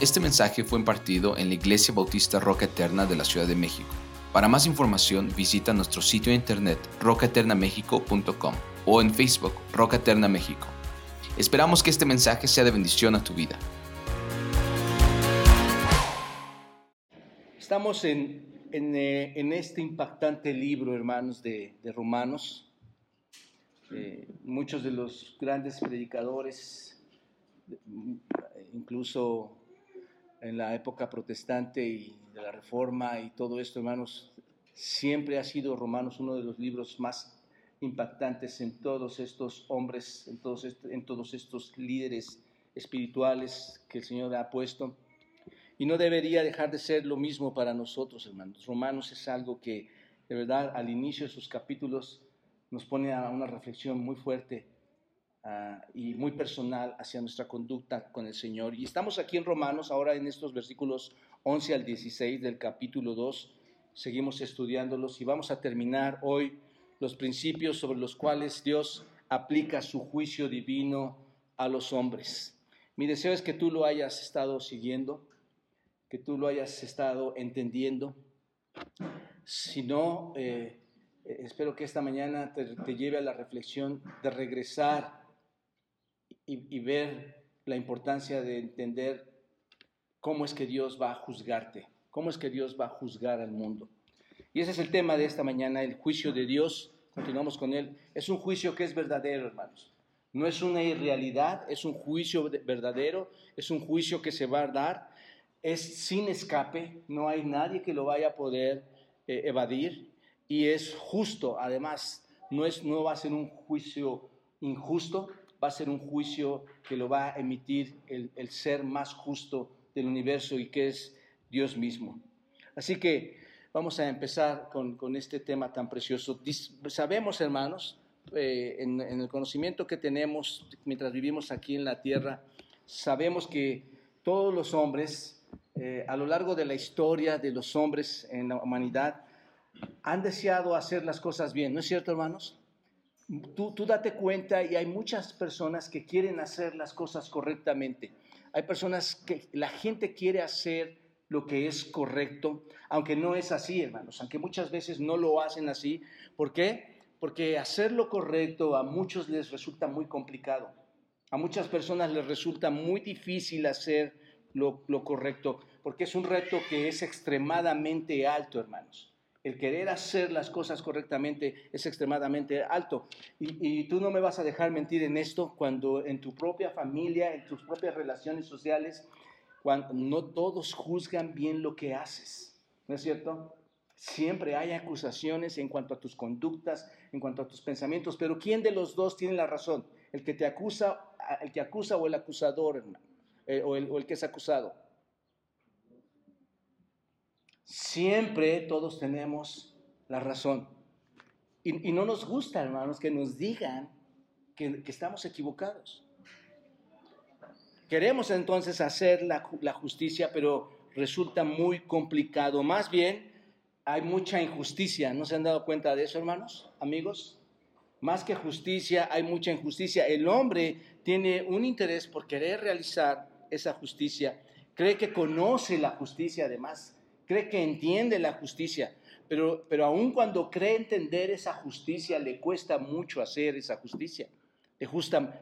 Este mensaje fue impartido en la Iglesia Bautista Roca Eterna de la Ciudad de México. Para más información visita nuestro sitio de internet rocaeternamexico.com o en Facebook Roca Eterna México. Esperamos que este mensaje sea de bendición a tu vida. Estamos en, eh, este impactante libro, hermanos, de, de Romanos. Eh, muchos de los grandes predicadores, incluso en la época protestante y de la reforma y todo esto, hermanos, siempre ha sido Romanos uno de los libros más impactantes en todos estos hombres, en todos, en todos estos líderes espirituales que el Señor ha puesto. Y no debería dejar de ser lo mismo para nosotros, hermanos. Romanos es algo que, de verdad, al inicio de sus capítulos nos pone a una reflexión muy fuerte Ah, y muy personal hacia nuestra conducta con el Señor. Y estamos aquí en Romanos, ahora en estos versículos 11 al 16 del capítulo 2, seguimos estudiándolos y vamos a terminar hoy los principios sobre los cuales Dios aplica su juicio divino a los hombres. Mi deseo es que tú lo hayas estado siguiendo, que tú lo hayas estado entendiendo. Si no, eh, espero que esta mañana te, te lleve a la reflexión de regresar y, ver la importancia de entender cómo es que Dios va a juzgarte, cómo es que Dios va a juzgar al mundo. Y ese es el tema de esta mañana, el juicio de Dios. Continuamos con él. Es un juicio que es verdadero, hermanos. No es una irrealidad, es un juicio verdadero, es un juicio que se va a dar, es sin escape, no hay nadie que lo vaya a poder eh, evadir y es justo, además, no, es, no va a ser un juicio injusto, va a ser un juicio que lo va a emitir el, ser más justo del universo y que es Dios mismo. Así que vamos a empezar con, este tema tan precioso. Sabemos, hermanos, eh, en, el conocimiento que tenemos mientras vivimos aquí en la tierra, sabemos que todos los hombres, eh, a lo largo de la historia de los hombres en la humanidad, han deseado hacer las cosas bien, ¿no es cierto, hermanos? Tú, date cuenta y hay muchas personas que quieren hacer las cosas correctamente. Hay personas que la gente quiere hacer lo que es correcto, aunque no es así, hermanos, aunque muchas veces no lo hacen así. ¿Por qué? Porque hacer lo correcto a muchos les resulta muy complicado. A muchas personas les resulta muy difícil hacer lo, correcto, porque es un reto que es extremadamente alto, hermanos el querer hacer las cosas correctamente es extremadamente alto. Y, tú no me vas a dejar mentir en esto cuando en tu propia familia, en tus propias relaciones sociales, cuando no todos juzgan bien lo que haces. ¿No es cierto? Siempre hay acusaciones en cuanto a tus conductas, en cuanto a tus pensamientos, pero ¿quién de los dos tiene la razón? ¿El que te acusa, el que acusa o el acusador, eh, o, el, o el que es acusado? Siempre todos tenemos la razón. Y, no nos gusta, hermanos, que nos digan que, estamos equivocados. Queremos entonces hacer la, la justicia, pero resulta muy complicado. Más bien, hay mucha injusticia. ¿No se han dado cuenta de eso, hermanos, amigos? Más que justicia, hay mucha injusticia. El hombre tiene un interés por querer realizar esa justicia. Cree que conoce la justicia, además cree que entiende la justicia, pero, pero aun cuando cree entender esa justicia, le cuesta mucho hacer esa justicia.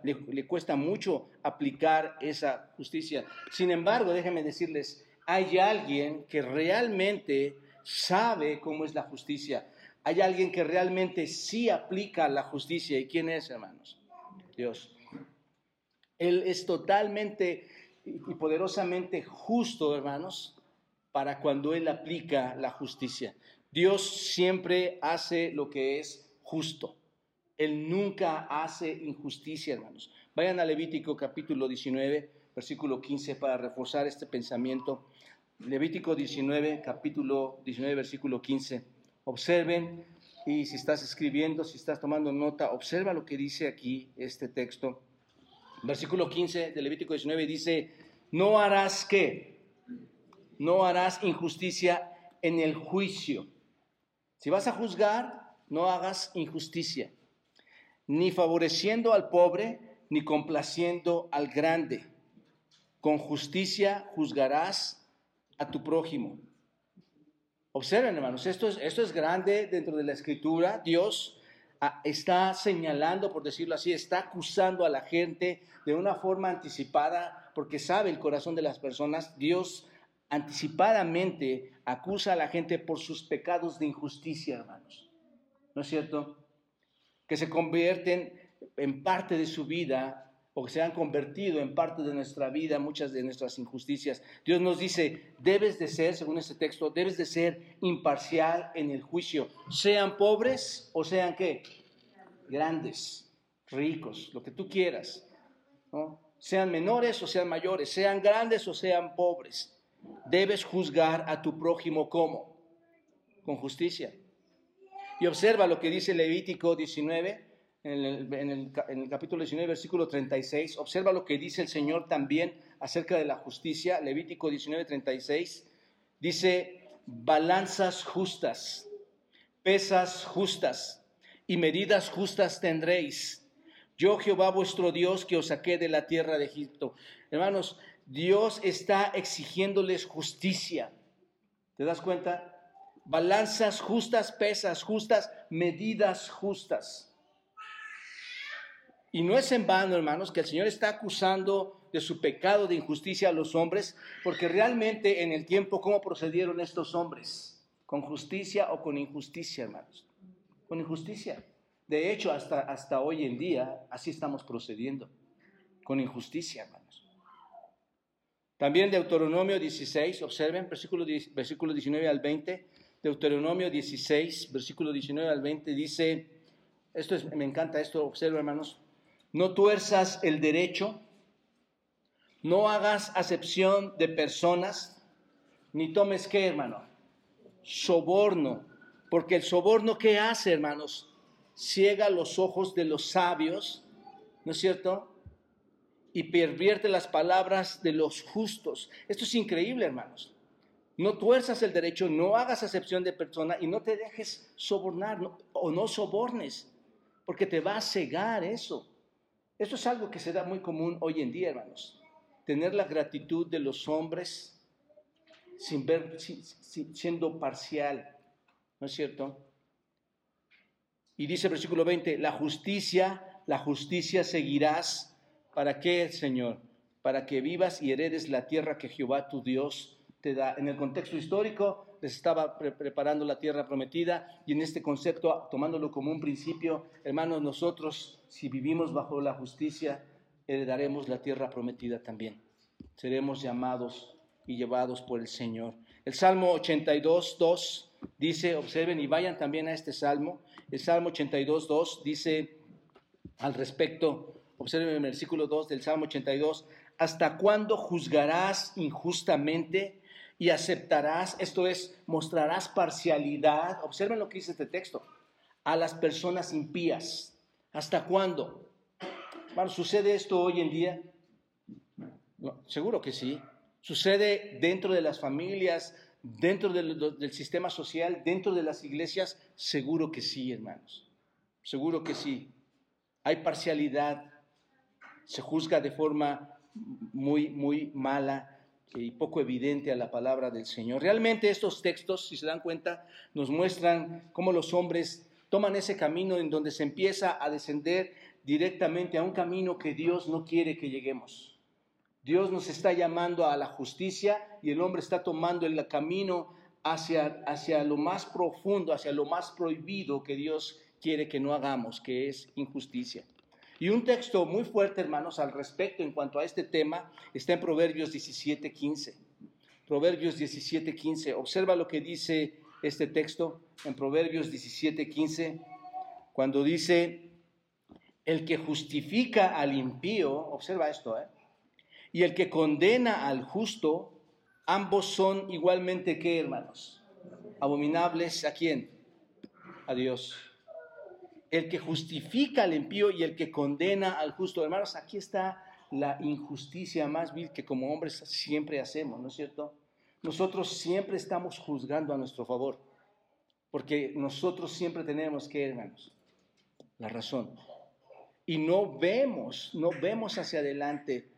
Le, le, cuesta mucho aplicar esa justicia. Sin embargo, déjenme decirles, hay alguien que realmente sabe cómo es la justicia. Hay alguien que realmente sí aplica la justicia. ¿Y quién es, hermanos? Dios. Él es totalmente y poderosamente justo, hermanos, para cuando Él aplica la justicia. Dios siempre hace lo que es justo. Él nunca hace injusticia, hermanos. Vayan a Levítico capítulo 19, versículo 15, para reforzar este pensamiento. Levítico 19, capítulo 19, versículo 15. Observen, y si estás escribiendo, si estás tomando nota, observa lo que dice aquí este texto. Versículo 15 de Levítico 19 dice, no harás que no harás injusticia en el juicio. Si vas a juzgar, no hagas injusticia, ni favoreciendo al pobre, ni complaciendo al grande. con justicia juzgarás a tu prójimo. Observen, hermanos, esto es, esto es grande dentro de la escritura. Dios ah, está señalando, por decirlo así, está acusando a la gente de una forma anticipada, porque sabe el corazón de las personas. Dios anticipadamente acusa a la gente por sus pecados de injusticia, hermanos. ¿No es cierto? Que se convierten en parte de su vida o que se han convertido en parte de nuestra vida muchas de nuestras injusticias. Dios nos dice, debes de ser, según este texto, debes de ser imparcial en el juicio, sean pobres o sean qué? Grandes, ricos, lo que tú quieras, sean menores o sean mayores, sean grandes o sean pobres. Debes juzgar a tu prójimo como? Con justicia. Y observa lo que dice Levítico 19, en el, capítulo 19, versículo 36. Observa lo que dice el Señor también acerca de la justicia. Levítico 19, 36. Dice, balanzas justas, pesas justas y medidas justas tendréis. Yo Jehová vuestro Dios que os saqué de la tierra de Egipto. Hermanos, Dios está exigiéndoles justicia. ¿Te das cuenta? Balanzas justas, pesas justas, medidas justas. Y no es en vano, hermanos, que el Señor está acusando de su pecado de injusticia a los hombres, porque realmente en el tiempo, ¿cómo procedieron estos hombres? ¿Con justicia o con injusticia, hermanos? Con injusticia. De hecho, hasta, hasta hoy en día, así estamos procediendo, con injusticia, hermanos. También Deuteronomio 16, observen, versículo, versículo 19 al 20. Deuteronomio 16, versículo 19 al 20 dice, esto es, me encanta esto, observen hermanos, no tuerzas el derecho, no hagas acepción de personas, ni tomes qué, hermano, soborno, porque el soborno ¿qué hace, hermanos? Ciega los ojos de los sabios, ¿no es cierto? Y pervierte las palabras de los justos. Esto es increíble, hermanos. No tuerzas el derecho, no hagas acepción de persona y no te dejes sobornar o no sobornes, porque te va a cegar eso. Esto es algo que se da muy común hoy en día, hermanos. Tener la gratitud de los hombres sin ver, siendo parcial, ¿no es cierto? Y dice el versículo 20, la justicia, la justicia seguirás ¿Para qué, Señor? Para que vivas y heredes la tierra que Jehová tu Dios te da. En el contexto histórico les estaba preparando la tierra prometida y en este concepto, tomándolo como un principio, hermanos, nosotros, si vivimos bajo la justicia, heredaremos la tierra prometida también. Seremos llamados y llevados por el Señor. El Salmo 82, 2 dice, observen y vayan también a este Salmo. El Salmo 82, 2 dice al respecto, Observen el versículo 2 del Salmo 82. ¿Hasta cuándo juzgarás injustamente y aceptarás, esto es, mostrarás parcialidad? Observen lo que dice este texto. A las personas impías. ¿Hasta cuándo? Bueno, ¿sucede esto hoy en día? seguro que sí. ¿Sucede dentro de las familias, dentro del, del sistema social, dentro de las iglesias? Seguro que sí, hermanos. Seguro que sí. Hay parcialidad, se juzga de forma muy, muy mala y poco evidente a la palabra del Señor. Realmente estos textos, si se dan cuenta, nos muestran cómo los hombres toman ese camino en donde se empieza a descender directamente a un camino que Dios no quiere que lleguemos. Dios nos está llamando a la justicia y el hombre está tomando el camino hacia, hacia lo más profundo, hacia lo más prohibido que Dios quiere que no hagamos, que es injusticia. Y un texto muy fuerte, hermanos, al respecto en cuanto a este tema está en Proverbios 17:15. Proverbios 17:15. Observa lo que dice este texto en Proverbios 17:15, cuando dice, el que justifica al impío, observa esto, ¿eh? y el que condena al justo, ambos son igualmente, ¿qué, hermanos? Abominables a quién? A Dios el que justifica al impío y el que condena al justo. Hermanos, aquí está la injusticia más vil que como hombres siempre hacemos, ¿no es cierto? Nosotros siempre estamos juzgando a nuestro favor, porque nosotros siempre tenemos que, hermanos, la razón. Y no vemos, no vemos hacia adelante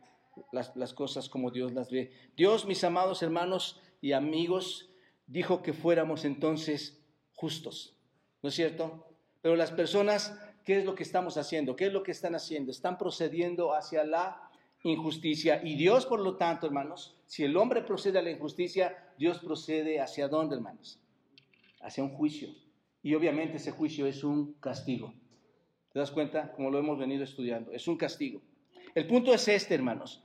las, las cosas como Dios las ve. Dios, mis amados hermanos y amigos, dijo que fuéramos entonces justos, ¿no es cierto? Pero las personas, ¿qué es lo que estamos haciendo? ¿Qué es lo que están haciendo? Están procediendo hacia la injusticia. Y Dios, por lo tanto, hermanos, si el hombre procede a la injusticia, Dios procede hacia dónde, hermanos? Hacia un juicio. Y obviamente ese juicio es un castigo. ¿Te das cuenta? Como lo hemos venido estudiando. Es un castigo. El punto es este, hermanos.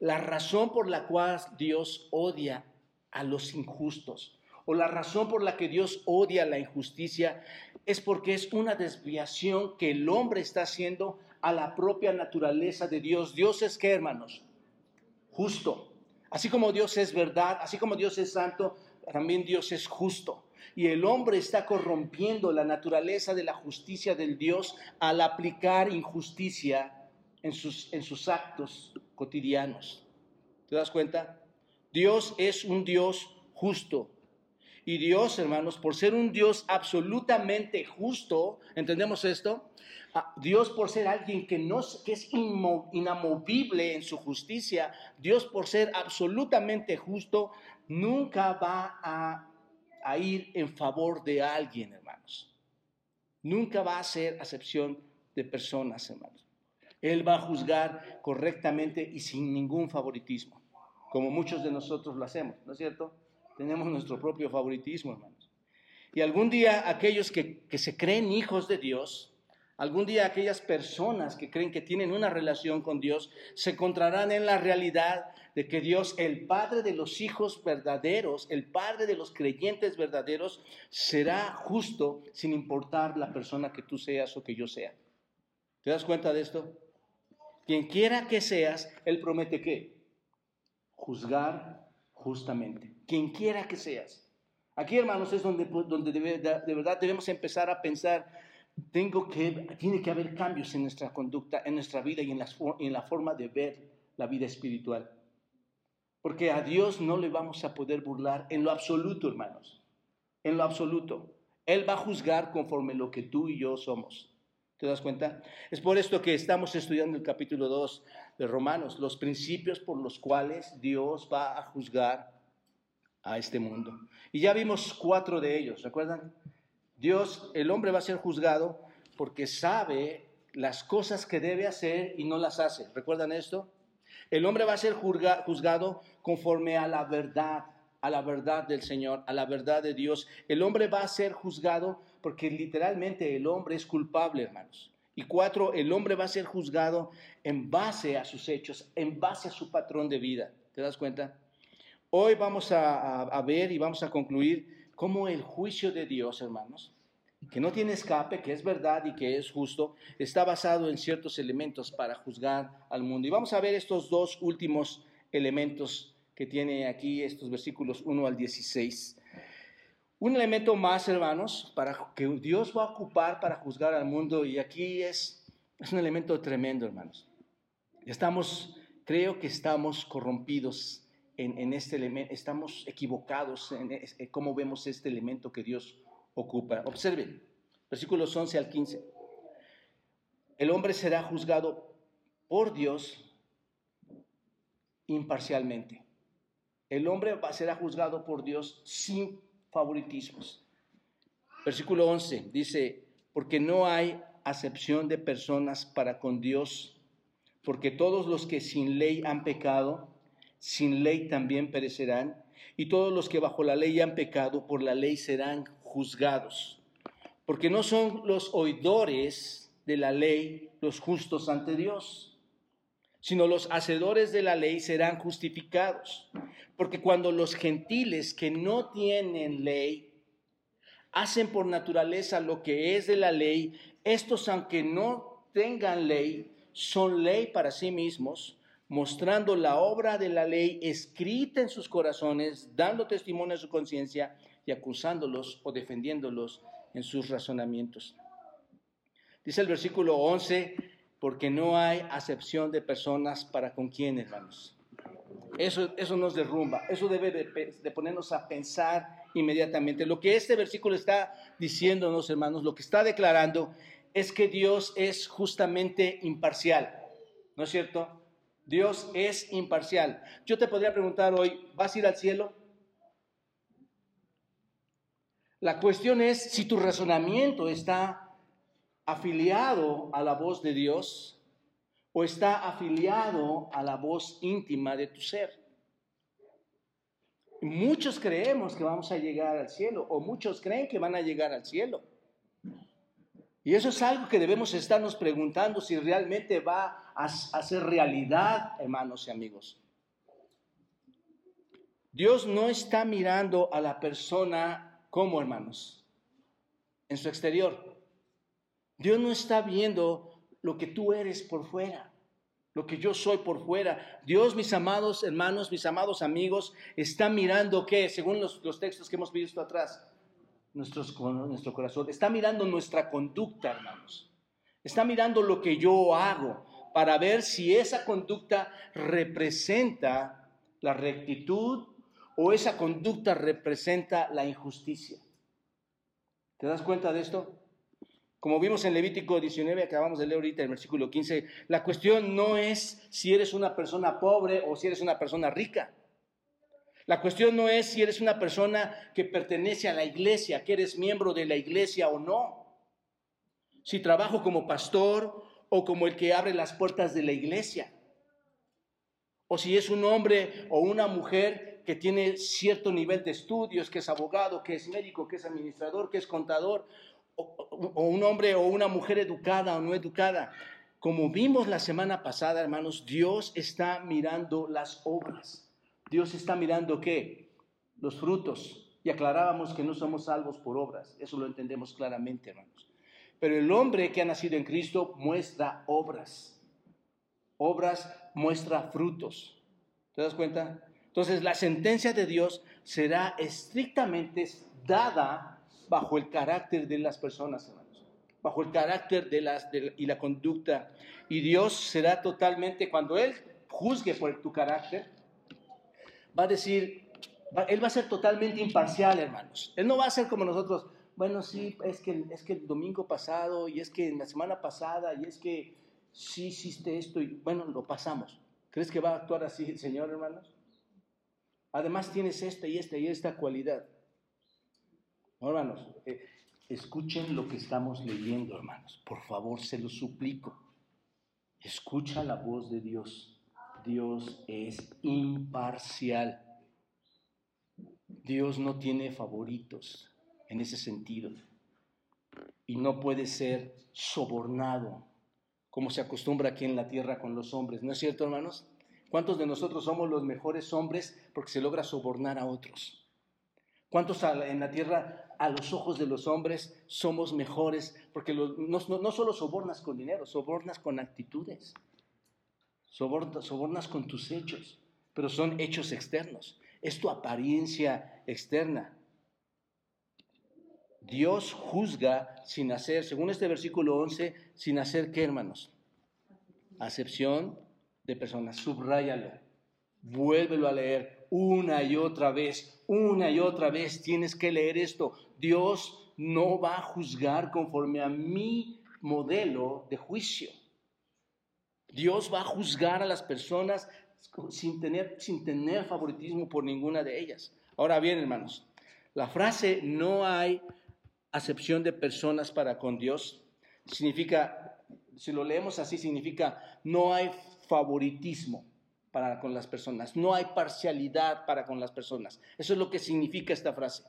La razón por la cual Dios odia a los injustos o la razón por la que Dios odia la injusticia es porque es una desviación que el hombre está haciendo a la propia naturaleza de Dios. Dios es qué, hermanos? Justo. Así como Dios es verdad, así como Dios es santo, también Dios es justo. Y el hombre está corrompiendo la naturaleza de la justicia del Dios al aplicar injusticia en sus, en sus actos cotidianos. ¿Te das cuenta? Dios es un Dios justo. Y Dios, hermanos, por ser un Dios absolutamente justo, ¿entendemos esto? Ah, Dios por ser alguien que, no, es inamovible en su justicia, Dios por ser absolutamente justo, nunca va a, a ir en favor de alguien, hermanos. Nunca va a hacer acepción de personas, hermanos. Él va a juzgar correctamente y sin ningún favoritismo, como muchos de nosotros lo hacemos, ¿no es cierto? Tenemos nuestro propio favoritismo, hermanos. Y algún día aquellos que, que se creen hijos de Dios, Algún día aquellas personas que creen que tienen una relación con Dios se encontrarán en la realidad de que Dios, el Padre de los hijos verdaderos, el Padre de los creyentes verdaderos, será justo sin importar la persona que tú seas o que yo sea. ¿Te das cuenta de esto? Quien quiera que seas, Él promete que juzgar justamente. Quien quiera que seas. Aquí, hermanos, es donde, donde de verdad debemos empezar a pensar tengo que, tiene que haber cambios en nuestra conducta, en nuestra vida y en la, en la forma de ver la vida espiritual. Porque a Dios no le vamos a poder burlar en lo absoluto, hermanos. En lo absoluto. Él va a juzgar conforme lo que tú y yo somos. ¿Te das cuenta? Es por esto que estamos estudiando el capítulo 2 de Romanos, los principios por los cuales Dios va a juzgar a este mundo. Y ya vimos cuatro de ellos, ¿recuerdan? Dios, el hombre va a ser juzgado porque sabe las cosas que debe hacer y no las hace. ¿Recuerdan esto? El hombre va a ser juzgado conforme a la verdad, a la verdad del Señor, a la verdad de Dios. El hombre va a ser juzgado porque literalmente el hombre es culpable, hermanos. Y cuatro, el hombre va a ser juzgado en base a sus hechos, en base a su patrón de vida. ¿Te das cuenta? Hoy vamos a, ver y vamos a concluir cómo el juicio de Dios, hermanos, que no tiene escape, que es verdad y que es justo, está basado en ciertos elementos para juzgar al mundo. Y vamos a ver estos dos últimos elementos que tiene aquí estos versículos 1 al 16. Un elemento más, hermanos, para que Dios va a ocupar para juzgar al mundo, y aquí es, es un elemento tremendo, hermanos. Estamos, creo que estamos corrompidos en, este elemento, estamos equivocados en, en cómo vemos este elemento que Dios ocupa. Observen, versículos 11 al 15. El hombre será juzgado por Dios imparcialmente. El hombre será juzgado por Dios sin favoritismos. Versículo 11 dice, porque no hay acepción de personas para con Dios, porque todos los que sin ley han pecado, sin ley también perecerán, y todos los que bajo la ley han pecado, por la ley serán juzgados. Porque no son los oidores de la ley los justos ante Dios, sino los hacedores de la ley serán justificados. Porque cuando los gentiles que no tienen ley hacen por naturaleza lo que es de la ley, estos aunque no tengan ley, son ley para sí mismos, mostrando la obra de la ley escrita en sus corazones, dando testimonio a su conciencia y acusándolos o defendiéndolos en sus razonamientos. Dice el versículo 11, porque no hay acepción de personas para con quién, hermanos. Eso, eso nos derrumba, eso debe de, ponernos a pensar inmediatamente. Lo que este versículo está diciéndonos, hermanos, lo que está declarando es que Dios es justamente imparcial, ¿no es cierto? Dios es imparcial. Yo te podría preguntar hoy, ¿vas a ir al cielo? La cuestión es si tu razonamiento está afiliado a la voz de Dios o está afiliado a la voz íntima de tu ser. Muchos creemos que vamos a llegar al cielo o muchos creen que van a llegar al cielo. Y eso es algo que debemos estarnos preguntando si realmente va a, ser realidad, hermanos y amigos. Dios no está mirando a la persona como, hermanos, en su exterior. Dios no está viendo lo que tú eres por fuera, lo que yo soy por fuera. Dios, mis amados hermanos, mis amados amigos, está mirando qué, según los textos que hemos visto atrás, nuestro corazón, está mirando nuestra conducta, hermanos. Está mirando lo que yo hago para ver si esa conducta representa la rectitud o esa conducta representa la injusticia. ¿Te das cuenta de esto? Como vimos en Levítico 19, acabamos de leer ahorita el versículo 15, la cuestión no es si eres una persona pobre o si eres una persona rica. La cuestión no es si eres una persona que pertenece a la iglesia, que eres miembro de la iglesia o no. Si trabajo como pastor o como el que abre las puertas de la iglesia. O si es un hombre o una mujer que tiene cierto nivel de estudios, que es abogado, que es médico, que es administrador, que es contador, o, o un hombre o una mujer educada o no educada. Como vimos la semana pasada, hermanos, Dios está mirando las obras. Dios está mirando qué? Los frutos. Y aclarábamos que no somos salvos por obras. Eso lo entendemos claramente, hermanos. Pero el hombre que ha nacido en Cristo muestra obras. Obras muestra frutos. ¿Te das cuenta? Entonces la sentencia de Dios será estrictamente dada bajo el carácter de las personas, hermanos. Bajo el carácter de las, y la conducta. Y Dios será totalmente, cuando Él juzgue por tu carácter, va a decir, él va a ser totalmente imparcial, hermanos. Él no va a ser como nosotros, bueno, sí, es que, es que el domingo pasado, y es que en la semana pasada, y es que sí hiciste esto, y bueno, lo pasamos. ¿Crees que va a actuar así el Señor, hermanos? Además tienes esta y esta y esta cualidad. hermanos, eh, escuchen lo que estamos leyendo, hermanos. Por favor, se lo suplico. Escucha la voz de Dios. Dios es imparcial. Dios no tiene favoritos en ese sentido. Y no puede ser sobornado como se acostumbra aquí en la tierra con los hombres. ¿No es cierto, hermanos? ¿Cuántos de nosotros somos los mejores hombres porque se logra sobornar a otros? ¿Cuántos en la tierra a los ojos de los hombres somos mejores? Porque no, no solo sobornas con dinero, sobornas con actitudes sobornas, con tus hechos, pero son hechos externos. Es tu apariencia externa. Dios juzga sin hacer, según este versículo 11, sin hacer qué, hermanos? Acepción de personas. Subráyalo. Vuélvelo a leer una y otra vez. Una y otra vez tienes que leer esto. Dios no va a juzgar conforme a mi modelo de juicio. Dios va a juzgar a las personas sin tener, sin tener favoritismo por ninguna de ellas. Ahora bien, hermanos, la frase no hay acepción de personas para con Dios significa, si lo leemos así, significa no hay favoritismo para con las personas, no hay parcialidad para con las personas. Eso es lo que significa esta frase.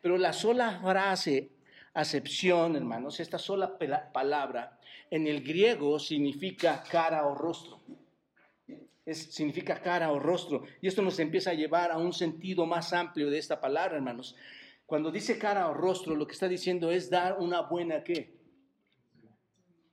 Pero la sola frase acepción, hermanos, esta sola palabra en el griego significa cara o rostro. significa cara o rostro. Y esto nos empieza a llevar a un sentido más amplio de esta palabra, hermanos. Cuando dice cara o rostro, lo que está diciendo es dar una buena qué?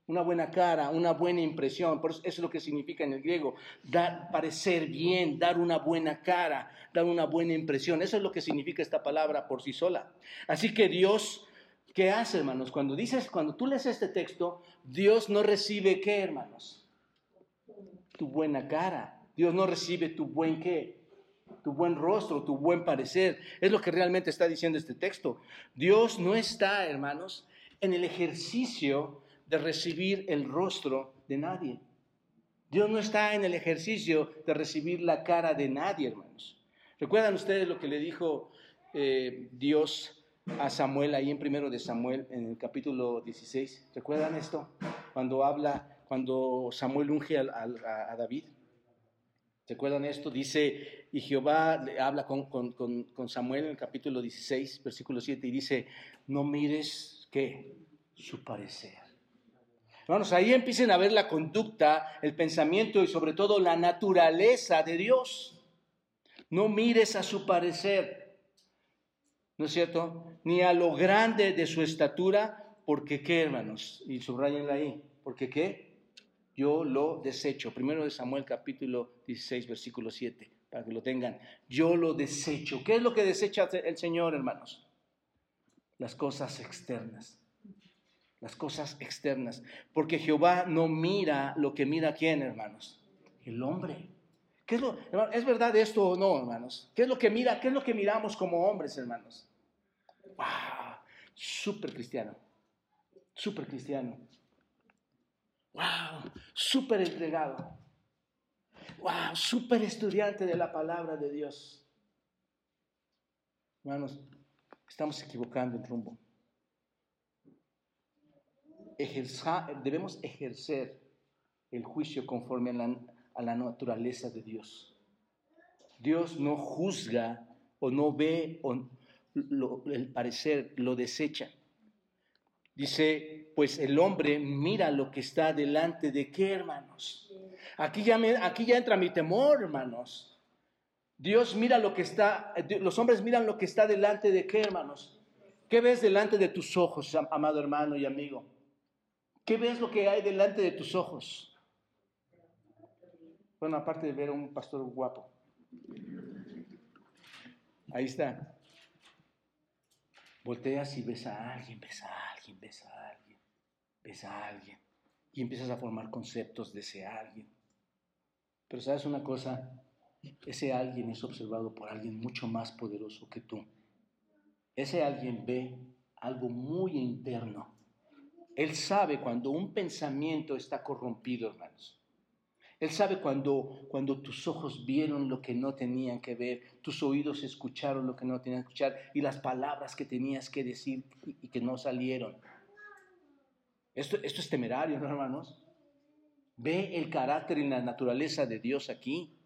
Una buena cara, una buena impresión. Por eso, eso es lo que significa en el griego. Dar, parecer bien, dar una buena cara, dar una buena impresión. Eso es lo que significa esta palabra por sí sola. Así que Dios ¿Qué hace, hermanos? Cuando dices, cuando tú lees este texto, Dios no recibe qué, hermanos? Tu buena cara. Dios no recibe tu buen qué? Tu buen rostro, tu buen parecer. Es lo que realmente está diciendo este texto. Dios no está, hermanos, en el ejercicio de recibir el rostro de nadie. Dios no está en el ejercicio de recibir la cara de nadie, hermanos. ¿Recuerdan ustedes lo que le dijo eh, Dios a Samuel ahí en primero de Samuel en el capítulo 16? ¿Recuerdan esto? Cuando habla, cuando Samuel unge a, David. ¿Recuerdan esto? Dice, y Jehová habla con, con, Samuel en el capítulo 16, versículo 7, y dice, no mires, ¿qué? Su parecer Hermanos, ahí empiecen a ver la conducta, el pensamiento y sobre todo la naturaleza de Dios. No mires a su parecer, ¿no es cierto? Ni a lo grande de su estatura, porque qué, hermanos, y subrayenla ahí, porque qué, yo lo desecho. Primero de Samuel capítulo 16, versículo 7, para que lo tengan. Yo lo desecho. ¿Qué es lo que desecha el Señor, hermanos? Las cosas externas las cosas externas, porque Jehová no mira lo que mira quién, hermanos, el hombre. ¿Qué es, lo, ¿Es verdad esto o no, hermanos? ¿Qué es lo que mira? ¿Qué es lo que miramos como hombres, hermanos? ¡Wow! Súper cristiano. Súper cristiano. ¡Wow! Súper entregado. ¡Wow! Súper estudiante de la palabra de Dios. Hermanos, estamos equivocando el rumbo debemos ejercer el juicio conforme a la, naturaleza de Dios. Dios no juzga o no ve el parecer, lo desecha. Dice, pues el hombre mira lo que está delante de qué, hermanos. Aquí ya, aquí ya entra mi temor, hermanos. Dios mira lo que está, los hombres miran lo que está delante de qué, hermanos. ¿Qué ves delante de tus ojos, amado hermano y amigo? ¿Qué ves lo que hay delante de tus ojos? Bueno, aparte de ver a un pastor guapo. Ahí está. Volteas y ves a alguien, ves a alguien, ves a alguien, ves a alguien. Y empiezas a formar conceptos de ese alguien. Pero sabes una cosa, ese alguien es observado por alguien mucho más poderoso que tú. Ese alguien ve algo muy interno él sabe cuando un pensamiento está corrompido, hermanos. Él sabe cuando, cuando tus ojos vieron lo que no tenían que ver, tus oídos escucharon lo que no tenían que escuchar y las palabras que tenías que decir y, que no salieron. Esto, esto es temerario, ¿no, hermanos? Ve el carácter y la naturaleza de Dios aquí.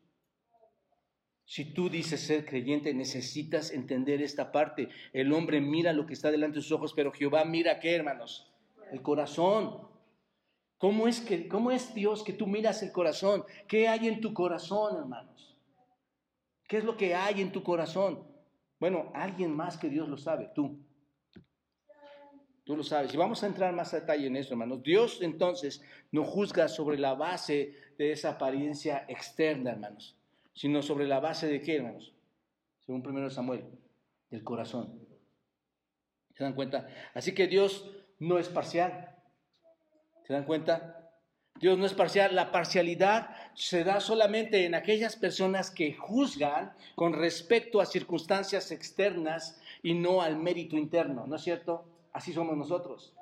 Si tú dices ser creyente, necesitas entender esta parte. El hombre mira lo que está delante de sus ojos, pero Jehová mira qué, hermanos el corazón. ¿Cómo es, que, ¿Cómo es Dios que tú miras el corazón? ¿Qué hay en tu corazón, hermanos? ¿Qué es lo que hay en tu corazón? Bueno, alguien más que Dios lo sabe, tú. Tú lo sabes. Y vamos a entrar más a detalle en eso, hermanos. Dios entonces no juzga sobre la base de esa apariencia externa, hermanos, sino sobre la base de qué, hermanos? Según primero Samuel, del corazón. ¿Se dan cuenta? Así que Dios no es parcial. ¿Se dan cuenta? Dios no es parcial. La parcialidad se da solamente en aquellas personas que juzgan con respecto a circunstancias externas y no al mérito interno. ¿No es cierto? Así somos nosotros.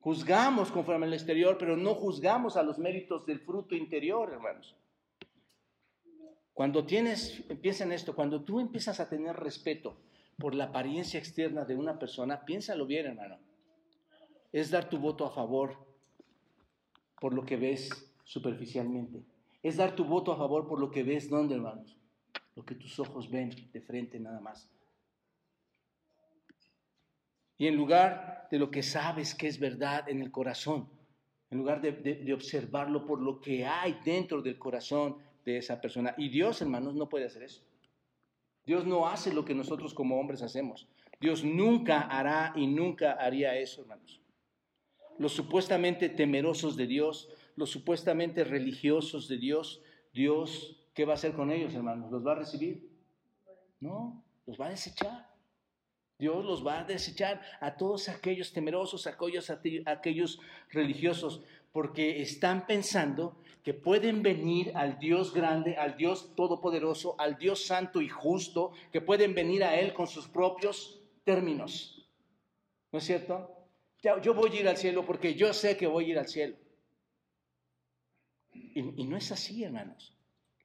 Juzgamos conforme al exterior, pero no juzgamos a los méritos del fruto interior, hermanos. Cuando tienes, empieza en esto, cuando tú empiezas a tener respeto por la apariencia externa de una persona, piénsalo bien, hermano es dar tu voto a favor por lo que ves superficialmente. Es dar tu voto a favor por lo que ves, ¿dónde, hermanos? Lo que tus ojos ven de frente nada más. Y en lugar de lo que sabes que es verdad en el corazón, en lugar de, de, observarlo por lo que hay dentro del corazón de esa persona. Y Dios, hermanos, no puede hacer eso. Dios no hace lo que nosotros como hombres hacemos. Dios nunca hará y nunca haría eso, hermanos los supuestamente temerosos de Dios, los supuestamente religiosos de Dios, Dios, ¿qué va a hacer con ellos, hermanos? ¿Los va a recibir? No, los va a desechar. Dios los va a desechar a todos aquellos temerosos, a aquellos, religiosos, porque están pensando que pueden venir al Dios grande, al Dios todopoderoso, al Dios santo y justo, que pueden venir a Él con sus propios términos. ¿No es cierto? Yo voy a ir al cielo porque yo sé que voy a ir al cielo. y, no es así, hermanos.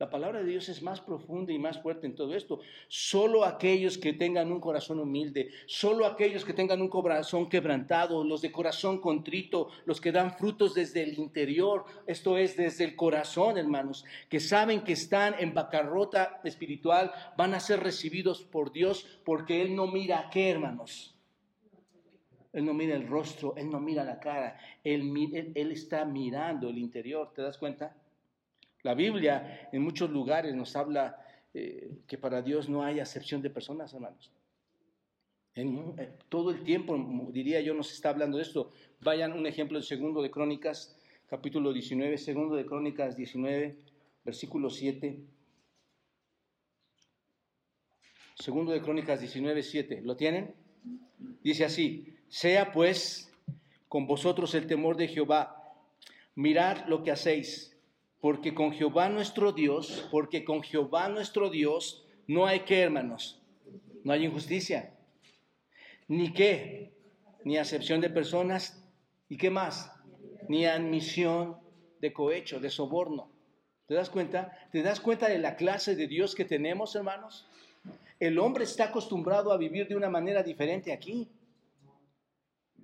La palabra de Dios es más profunda y más fuerte en todo esto. Solo aquellos que tengan un corazón humilde, solo aquellos que tengan un corazón quebrantado, los de corazón contrito, los que dan frutos desde el interior, esto es desde el corazón, hermanos, que saben que están en bancarrota espiritual, van a ser recibidos por Dios porque Él no mira a qué, hermanos. Él no mira el rostro, Él no mira la cara, Él, está mirando el interior, ¿te das cuenta? La Biblia en muchos lugares nos habla eh, que para Dios no hay acepción de personas, hermanos. En, eh, todo el tiempo, diría yo, nos está hablando de esto. Vayan un ejemplo en segundo de Crónicas, capítulo 19, segundo de Crónicas 19, versículo 7. Segundo de Crónicas 19, 7. ¿Lo tienen? Dice así, sea pues con vosotros el temor de Jehová, mirad lo que hacéis porque con Jehová nuestro Dios, porque con Jehová nuestro Dios no hay que, hermanos, no hay injusticia, ni qué, ni acepción de personas, y qué más, ni admisión de cohecho, de soborno. ¿Te das cuenta? ¿Te das cuenta de la clase de Dios que tenemos, hermanos? El hombre está acostumbrado a vivir de una manera diferente aquí.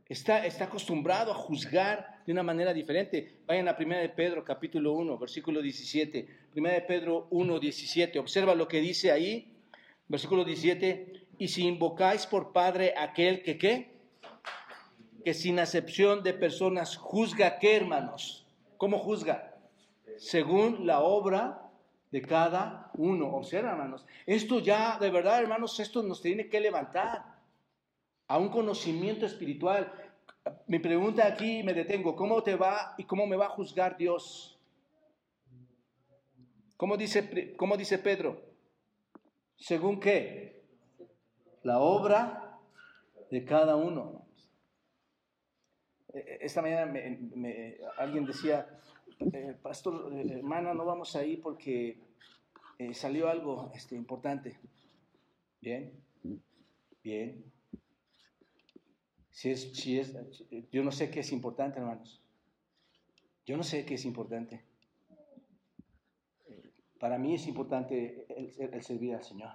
Está, está acostumbrado a juzgar de una manera diferente. Vayan a Primera de Pedro, capítulo 1, versículo 17. Primera de Pedro 1, 17. Observa lo que dice ahí, versículo 17. Y si invocáis por Padre aquel que qué? Que sin acepción de personas juzga qué, hermanos. ¿Cómo juzga? Según la obra de cada uno. Observa, hermanos. Esto ya, de verdad, hermanos, esto nos tiene que levantar a un conocimiento espiritual mi pregunta aquí, me detengo, ¿cómo te va y cómo me va a juzgar Dios? ¿Cómo dice, cómo dice Pedro? ¿Según qué? La obra de cada uno. E, e, esta mañana alguien decía, eh, pastor, eh, hermana, no vamos a ir porque eh, salió algo este, importante. Bien, bien, si es, si es, yo no sé qué es importante, hermanos. Yo no sé qué es importante. Para mí es importante el, servir al Señor.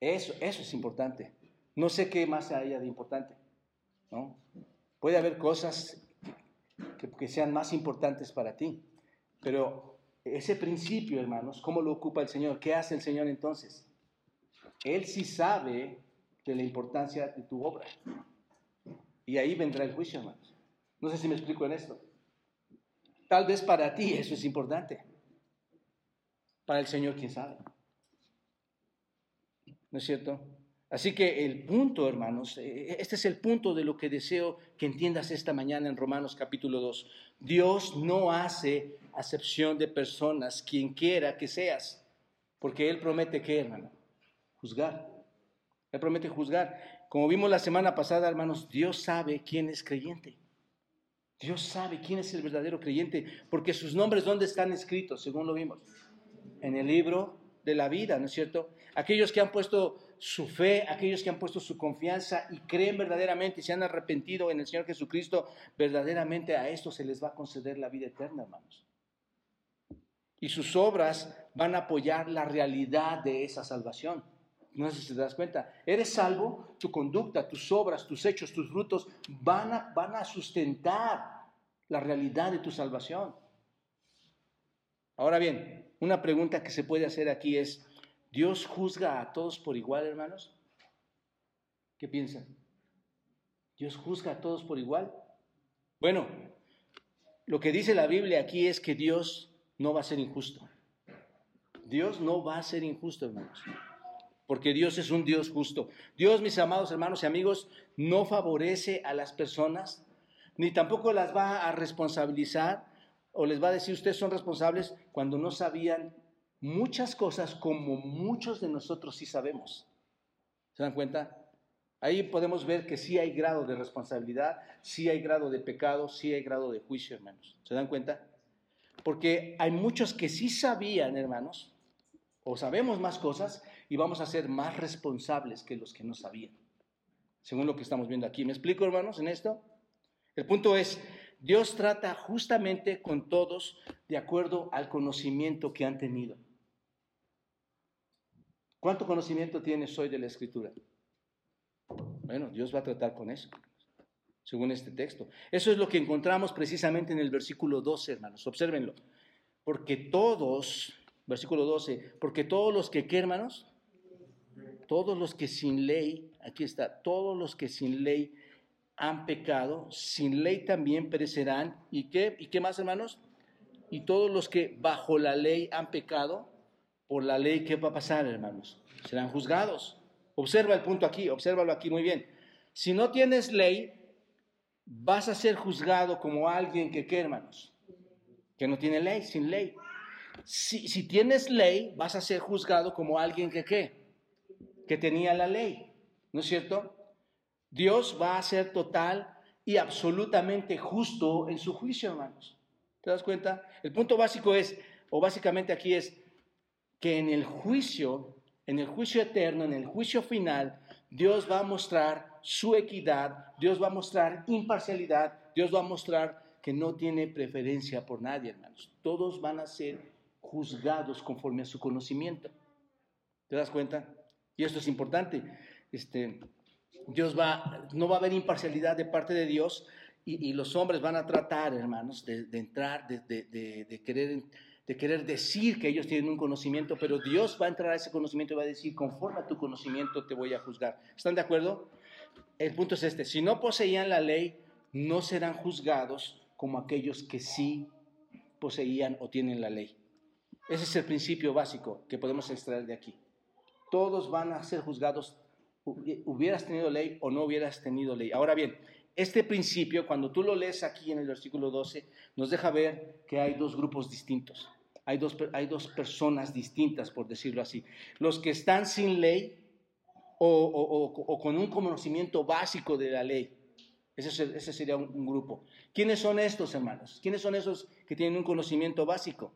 Eso, eso es importante. No sé qué más haya de importante. ¿no? Puede haber cosas que, que sean más importantes para ti. Pero ese principio, hermanos, ¿cómo lo ocupa el Señor? ¿Qué hace el Señor entonces? Él sí sabe de la importancia de tu obra. Y ahí vendrá el juicio, hermanos. No sé si me explico en esto. Tal vez para ti eso es importante. Para el Señor, quién sabe. ¿No es cierto? Así que el punto, hermanos, eh, este es el punto de lo que deseo que entiendas esta mañana en Romanos capítulo 2. Dios no hace acepción de personas, quien quiera que seas, porque Él promete hermano, juzgar. Él promete juzgar. Como vimos la semana pasada, hermanos, Dios sabe quién es creyente. Dios sabe quién es el verdadero creyente, porque sus nombres, ¿dónde están escritos? Según lo vimos. En el libro de la vida, ¿no es cierto? Aquellos que han puesto su fe, aquellos que han puesto su confianza y creen verdaderamente y se han arrepentido en el Señor Jesucristo, verdaderamente a estos se les va a conceder la vida eterna, hermanos. Y sus obras van a apoyar la realidad de esa salvación. No sé si te das cuenta. Eres salvo, tu conducta, tus obras, tus hechos, tus frutos van a, van a sustentar la realidad de tu salvación. Ahora bien, una pregunta que se puede hacer aquí es, ¿Dios juzga a todos por igual, hermanos? ¿Qué piensan? ¿Dios juzga a todos por igual? Bueno, lo que dice la Biblia aquí es que Dios no va a ser injusto. Dios no va a ser injusto, hermanos porque Dios es un Dios justo. Dios, mis amados hermanos y amigos, no favorece a las personas, ni tampoco las va a responsabilizar o les va a decir ustedes son responsables cuando no sabían muchas cosas como muchos de nosotros sí sabemos. ¿Se dan cuenta? Ahí podemos ver que sí hay grado de responsabilidad, sí hay grado de pecado, sí hay grado de juicio, hermanos. ¿Se dan cuenta? Porque hay muchos que sí sabían, hermanos, o sabemos más cosas, y vamos a ser más responsables que los que no sabían, según lo que estamos viendo aquí. ¿Me explico, hermanos, en esto? El punto es, Dios trata justamente con todos de acuerdo al conocimiento que han tenido. ¿Cuánto conocimiento tienes hoy de la Escritura? Bueno, Dios va a tratar con eso, según este texto. Eso es lo que encontramos precisamente en el versículo 12, hermanos. Obsérvenlo. Porque todos, versículo 12, porque todos los que, ¿qué, hermanos? Todos los que sin ley, aquí está, todos los que sin ley han pecado, sin ley también perecerán. ¿Y qué? ¿Y qué más, hermanos? Y todos los que bajo la ley han pecado, por la ley, ¿qué va a pasar, hermanos? Serán juzgados. Observa el punto aquí, obsérvalo aquí muy bien. Si no tienes ley, vas a ser juzgado como alguien que, ¿qué, hermanos? Que no tiene ley, sin ley. Si, si tienes ley, vas a ser juzgado como alguien que, ¿qué? Que tenía la ley. ¿No es cierto? Dios va a ser total y absolutamente justo en su juicio, hermanos. ¿Te das cuenta? El punto básico es, o básicamente aquí es, que en el juicio, en el juicio eterno, en el juicio final, Dios va a mostrar su equidad, Dios va a mostrar imparcialidad, Dios va a mostrar que no tiene preferencia por nadie, hermanos. Todos van a ser juzgados conforme a su conocimiento. ¿Te das cuenta? Y esto es importante. Este, Dios va, no va a haber imparcialidad de parte de Dios y, los hombres van a tratar, hermanos, de, entrar, de, querer de querer decir que ellos tienen un conocimiento, pero Dios va a entrar a ese conocimiento y va a decir, conforme a tu conocimiento te voy a juzgar. ¿Están de acuerdo? El punto es este, si no poseían la ley, no serán juzgados como aquellos que sí poseían o tienen la ley. Ese es el principio básico que podemos extraer de aquí. Todos van a ser juzgados, hubieras tenido ley o no hubieras tenido ley. Ahora bien, este principio, cuando tú lo lees aquí en el versículo 12, nos deja ver que hay dos grupos distintos. Hay dos, hay dos personas distintas, por decirlo así. Los que están sin ley o, con un conocimiento básico de la ley. Ese, ese sería un, grupo. ¿Quiénes son estos, hermanos? ¿Quiénes son esos que tienen un conocimiento básico?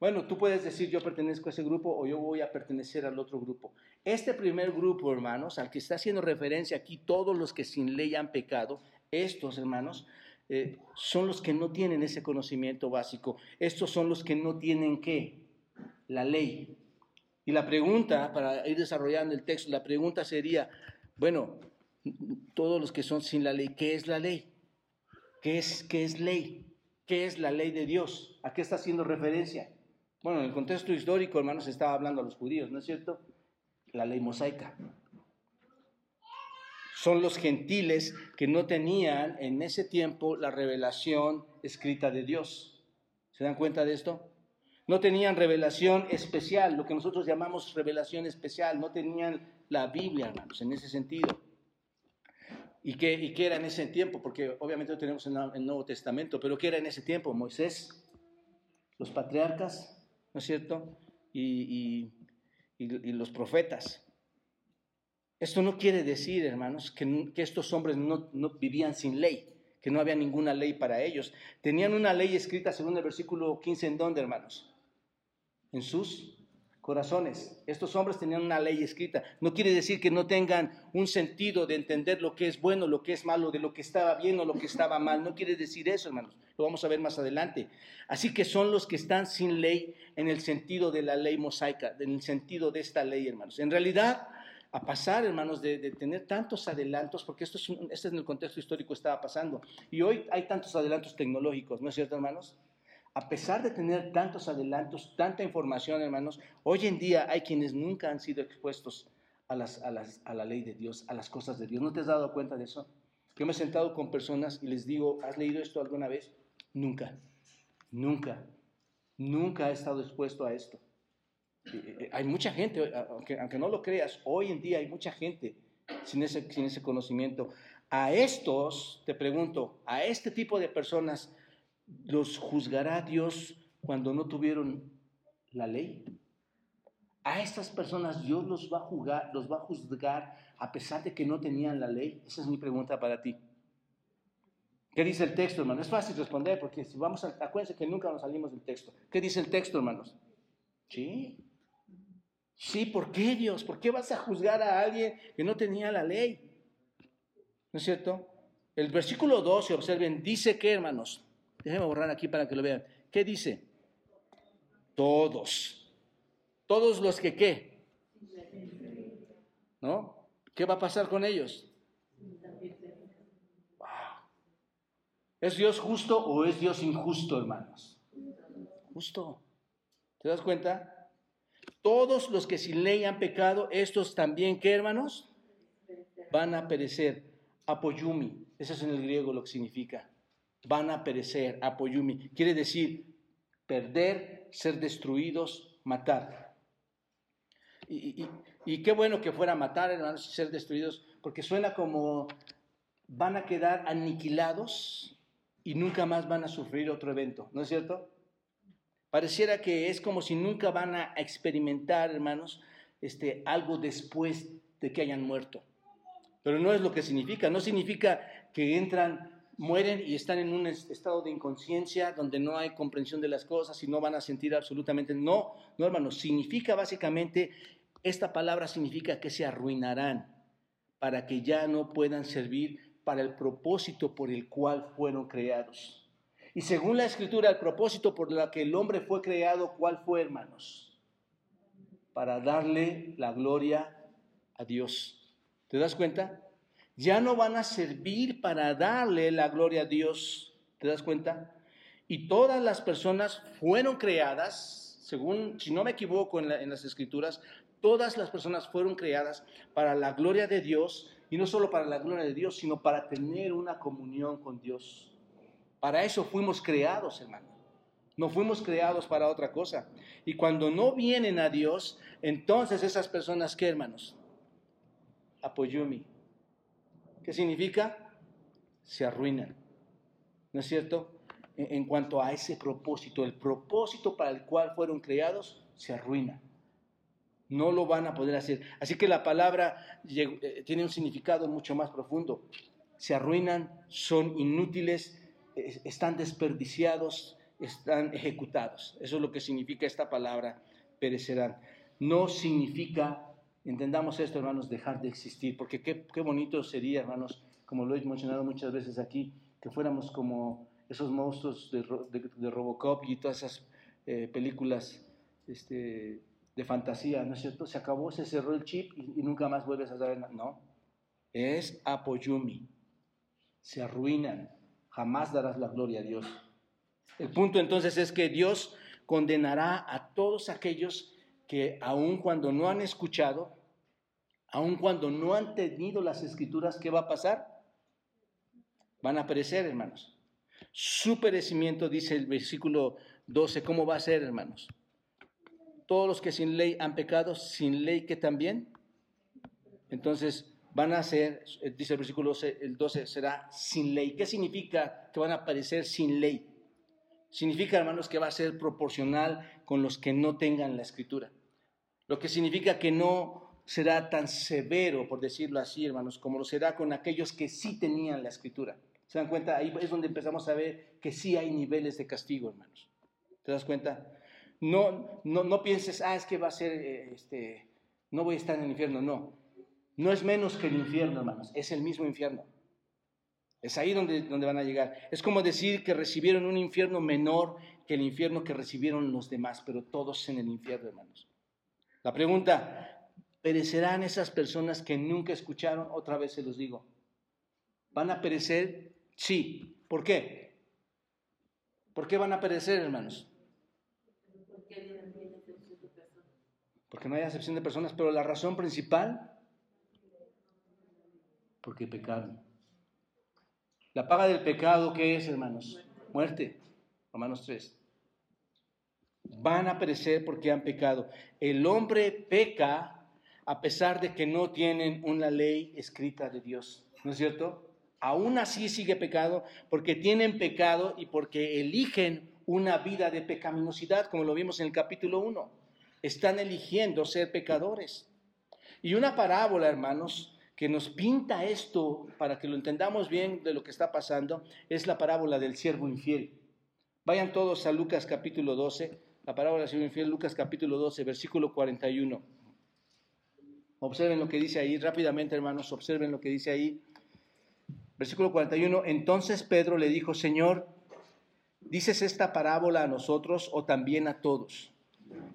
Bueno, tú puedes decir yo pertenezco a ese grupo o yo voy a pertenecer al otro grupo. Este primer grupo, hermanos, al que está haciendo referencia aquí todos los que sin ley han pecado, estos, hermanos, eh, son los que no tienen ese conocimiento básico. Estos son los que no tienen qué? La ley. Y la pregunta, para ir desarrollando el texto, la pregunta sería, bueno, todos los que son sin la ley, ¿qué es la ley? ¿Qué es, qué es ley? ¿Qué es la ley de Dios? ¿A qué está haciendo referencia? Bueno, en el contexto histórico, hermanos, estaba hablando a los judíos, ¿no es cierto? La ley mosaica son los gentiles que no tenían en ese tiempo la revelación escrita de Dios. ¿Se dan cuenta de esto? No tenían revelación especial, lo que nosotros llamamos revelación especial, no tenían la Biblia, hermanos, en ese sentido. ¿Y qué, y qué era en ese tiempo? Porque obviamente lo tenemos en el Nuevo Testamento, pero ¿qué era en ese tiempo? Moisés, los patriarcas, ¿no es cierto? y, los profetas. Esto no quiere decir, hermanos, que, estos hombres no, vivían sin ley, que no había ninguna ley para ellos. Tenían una ley escrita según el versículo 15, ¿en dónde, hermanos? En sus corazones. Estos hombres tenían una ley escrita. No quiere decir que no tengan un sentido de entender lo que es bueno, lo que es malo, de lo que estaba bien o lo que estaba mal. No quiere decir eso, hermanos. Lo vamos a ver más adelante. Así que son los que están sin ley en el sentido de la ley mosaica, en el sentido de esta ley, hermanos. En realidad, a pasar, hermanos, de, tener tantos adelantos, porque esto es, este en el contexto histórico estaba pasando. Y hoy hay tantos adelantos tecnológicos, ¿no es cierto, hermanos? A pesar de tener tantos adelantos, tanta información, hermanos, hoy en día hay quienes nunca han sido expuestos a, las, a, la ley de Dios, a las cosas de Dios. ¿No te has dado cuenta de eso? Yo me he sentado con personas y les digo, ¿has leído esto alguna vez? Nunca, nunca, nunca he estado expuesto a esto. Eh, eh, hay mucha gente, aunque, aunque no lo creas, hoy en día hay mucha gente sin ese conocimiento. A estos, te pregunto, a este tipo de personas, ¿los juzgará Dios cuando no tuvieron la ley? A estas personas Dios los va a juzgar, los va a juzgar a pesar de que no tenían la ley. Esa es mi pregunta para ti. ¿Qué dice el texto, hermano? Es fácil responder porque si vamos a, acuérdense que nunca nos salimos del texto. ¿Qué dice el texto, hermanos? Sí, Sí, ¿por qué Dios? ¿Por qué vas a juzgar a alguien que no tenía la ley? ¿No es cierto? El versículo 12, observen, dice que, hermanos, déjenme borrar aquí para que lo vean. ¿Qué dice? Todos. Todos los que qué. ¿No? ¿Qué va a pasar con ellos? ¿Es Dios justo o es Dios injusto, hermanos? Justo. ¿Te das cuenta? Todos los que sin ley han pecado, estos también, ¿qué, hermanos? Van a perecer. Apoyumi, eso es en el griego lo que significa. Van a perecer, apoyumi. Quiere decir perder, ser destruidos, matar. Y, qué bueno que fuera matar, hermanos, y ser destruidos, porque suena como van a quedar aniquilados y nunca más van a sufrir otro evento, ¿no es cierto? Pareciera que es como si nunca van a experimentar, hermanos, este, algo después de que hayan muerto. Pero no es lo que significa, no significa que entran, mueren y están en un estado de inconsciencia donde no hay comprensión de las cosas y no van a sentir absolutamente, no, no hermanos, significa básicamente, esta palabra significa que se arruinarán para que ya no puedan servir para el propósito por el cual fueron creados. Y según la escritura, el propósito por el que el hombre fue creado, ¿cuál fue, hermanos? Para darle la gloria a Dios. ¿Te das cuenta? Ya no van a servir para darle la gloria a Dios. ¿Te das cuenta? Y todas las personas fueron creadas, según, si no me equivoco en, las escrituras, todas las personas fueron creadas para la gloria de Dios y no solo para la gloria de Dios, sino para tener una comunión con Dios. Para eso fuimos creados, hermano. No fuimos creados para otra cosa. Y cuando no vienen a Dios, entonces esas personas, ¿qué hermanos? Apoyumi. ¿Qué significa? Se arruinan. ¿No es cierto? En, cuanto a ese propósito, el propósito para el cual fueron creados, se arruina no lo van a poder hacer. Así que la palabra eh, tiene un significado mucho más profundo. Se arruinan, son inútiles, están desperdiciados, están ejecutados. Eso es lo que significa esta palabra, perecerán. No significa, entendamos esto, hermanos, dejar de existir, porque qué, bonito sería, hermanos, como lo he mencionado muchas veces aquí, que fuéramos como esos monstruos de, Robocop y todas esas eh, películas este, de fantasía, ¿no es cierto? Se acabó, se cerró el chip y, nunca más vuelves a saber nada. No, es apoyumi. Se arruinan, jamás darás la gloria a Dios. El punto entonces es que Dios condenará a todos aquellos que aun cuando no han escuchado, aun cuando no han tenido las escrituras, ¿qué va a pasar? Van a perecer, hermanos. Su perecimiento, dice el versículo 12, ¿cómo va a ser, hermanos? todos los que sin ley han pecado, sin ley que también. Entonces van a ser, dice el versículo 12, el 12, será sin ley. ¿Qué significa que van a aparecer sin ley? Significa, hermanos, que va a ser proporcional con los que no tengan la escritura. Lo que significa que no será tan severo, por decirlo así, hermanos, como lo será con aquellos que sí tenían la escritura. ¿Se dan cuenta? Ahí es donde empezamos a ver que sí hay niveles de castigo, hermanos. ¿Te das cuenta? No, no, no pienses, ah, es que va a ser, eh, este, no voy a estar en el infierno. No, no es menos que el infierno, hermanos, es el mismo infierno. Es ahí donde, donde van a llegar. Es como decir que recibieron un infierno menor que el infierno que recibieron los demás, pero todos en el infierno, hermanos. La pregunta, ¿perecerán esas personas que nunca escucharon? Otra vez se los digo. ¿Van a perecer? Sí. ¿Por qué? ¿Por qué van a perecer, hermanos? Porque no hay acepción de personas, pero la razón principal, porque pecaron. La paga del pecado, ¿qué es, hermanos? Muerte. Romanos 3. Van a perecer porque han pecado. El hombre peca a pesar de que no tienen una ley escrita de Dios. ¿No es cierto? Aún así sigue pecado porque tienen pecado y porque eligen una vida de pecaminosidad, como lo vimos en el capítulo 1 están eligiendo ser pecadores. Y una parábola, hermanos, que nos pinta esto para que lo entendamos bien de lo que está pasando, es la parábola del siervo infiel. Vayan todos a Lucas capítulo 12, la parábola del siervo infiel, Lucas capítulo 12, versículo 41. Observen lo que dice ahí, rápidamente hermanos, observen lo que dice ahí. Versículo 41, entonces Pedro le dijo, Señor, ¿dices esta parábola a nosotros o también a todos?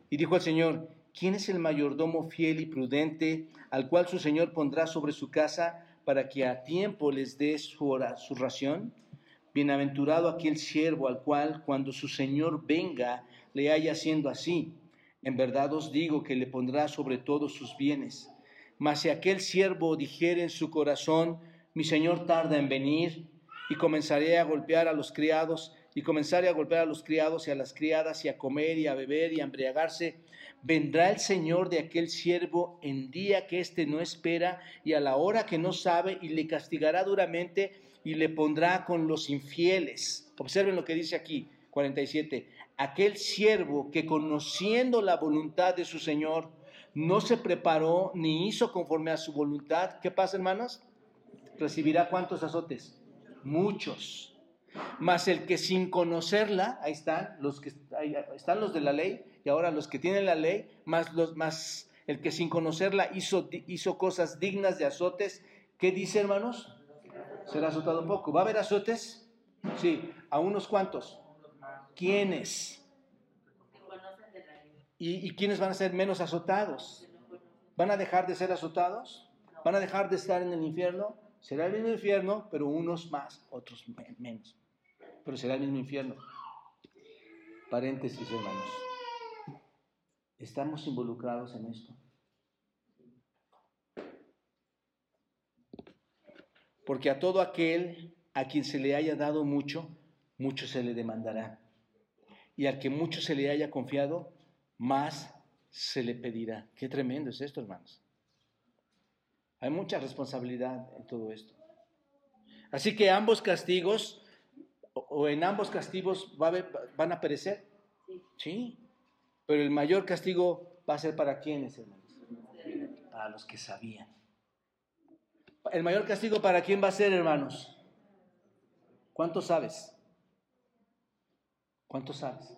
Y dijo el Señor, ¿quién es el mayordomo fiel y prudente al cual su Señor pondrá sobre su casa para que a tiempo les dé su, su ración? Bienaventurado aquel siervo al cual cuando su Señor venga le haya haciendo así. En verdad os digo que le pondrá sobre todos sus bienes. Mas si aquel siervo dijere en su corazón, mi señor tarda en venir, y comenzaré a golpear a los criados, y comenzaré a golpear a los criados y a las criadas, y a comer y a beber y a embriagarse, vendrá el señor de aquel siervo en día que éste no espera y a la hora que no sabe, y le castigará duramente y le pondrá con los infieles. Observen lo que dice aquí, 47. Aquel siervo que conociendo la voluntad de su señor, no se preparó ni hizo conforme a su voluntad. ¿Qué pasa, hermanos? recibirá cuántos azotes? Muchos. Mas el que sin conocerla, ahí están los que están los de la ley y ahora los que tienen la ley, más los más el que sin conocerla hizo hizo cosas dignas de azotes, ¿qué dice, hermanos? Será azotado un poco. ¿Va a haber azotes? Sí, a unos cuantos. ¿Quiénes? ¿Y, ¿Y quiénes van a ser menos azotados? ¿Van a dejar de ser azotados? ¿Van a dejar de estar en el infierno? Será el mismo infierno, pero unos más, otros menos. Pero será el mismo infierno. Paréntesis, hermanos. Estamos involucrados en esto. Porque a todo aquel a quien se le haya dado mucho, mucho se le demandará. Y al que mucho se le haya confiado, más se le pedirá. Qué tremendo es esto, hermanos. Hay mucha responsabilidad en todo esto. Así que ambos castigos, o en ambos castigos van a perecer. Sí. Pero el mayor castigo va a ser para quienes, hermanos. Para los que sabían. El mayor castigo para quién va a ser, hermanos. ¿Cuántos sabes? ¿Cuántos sabes?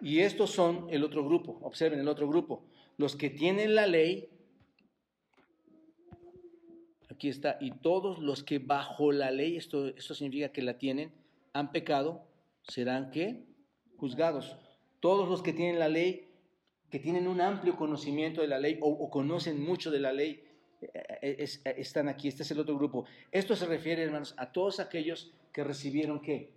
Y estos son el otro grupo. Observen el otro grupo los que tienen la ley, aquí está, y todos los que bajo la ley, esto, esto significa que la tienen, han pecado, serán que juzgados. Todos los que tienen la ley, que tienen un amplio conocimiento de la ley o, conocen mucho de la ley, eh, eh, están aquí. Este es el otro grupo. Esto se refiere, hermanos, a todos aquellos que recibieron qué?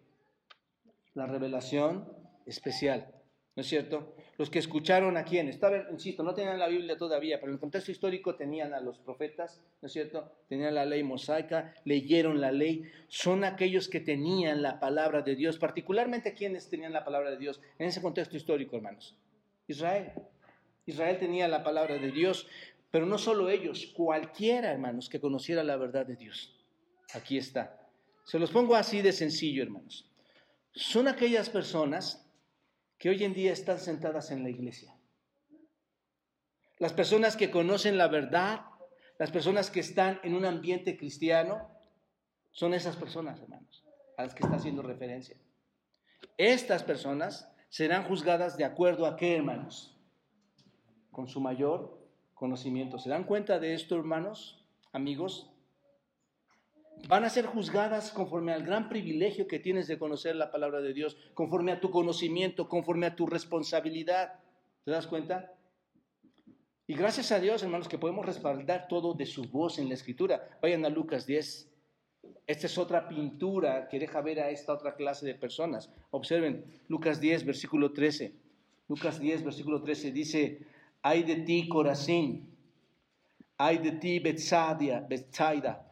La revelación especial. ¿No es cierto? Los que escucharon a quién, estaba, insisto, no tenían la Biblia todavía, pero en el contexto histórico tenían a los profetas, ¿no es cierto? Tenían la ley mosaica, leyeron la ley, son aquellos que tenían la palabra de Dios, particularmente quienes tenían la palabra de Dios en ese contexto histórico, hermanos. Israel. Israel tenía la palabra de Dios, pero no solo ellos, cualquiera, hermanos, que conociera la verdad de Dios. Aquí está. Se los pongo así de sencillo, hermanos. Son aquellas personas que hoy en día están sentadas en la iglesia. Las personas que conocen la verdad, las personas que están en un ambiente cristiano, son esas personas, hermanos, a las que está haciendo referencia. Estas personas serán juzgadas de acuerdo a qué, hermanos? Con su mayor conocimiento. ¿Se dan cuenta de esto, hermanos, amigos? van a ser juzgadas conforme al gran privilegio que tienes de conocer la palabra de Dios, conforme a tu conocimiento, conforme a tu responsabilidad. ¿Te das cuenta? Y gracias a Dios, hermanos, que podemos respaldar todo de su voz en la escritura. Vayan a Lucas 10. Esta es otra pintura que deja ver a esta otra clase de personas. Observen, Lucas 10, versículo 13. Lucas 10, versículo 13 dice, hay de ti, Corazín, hay de ti, Betsaida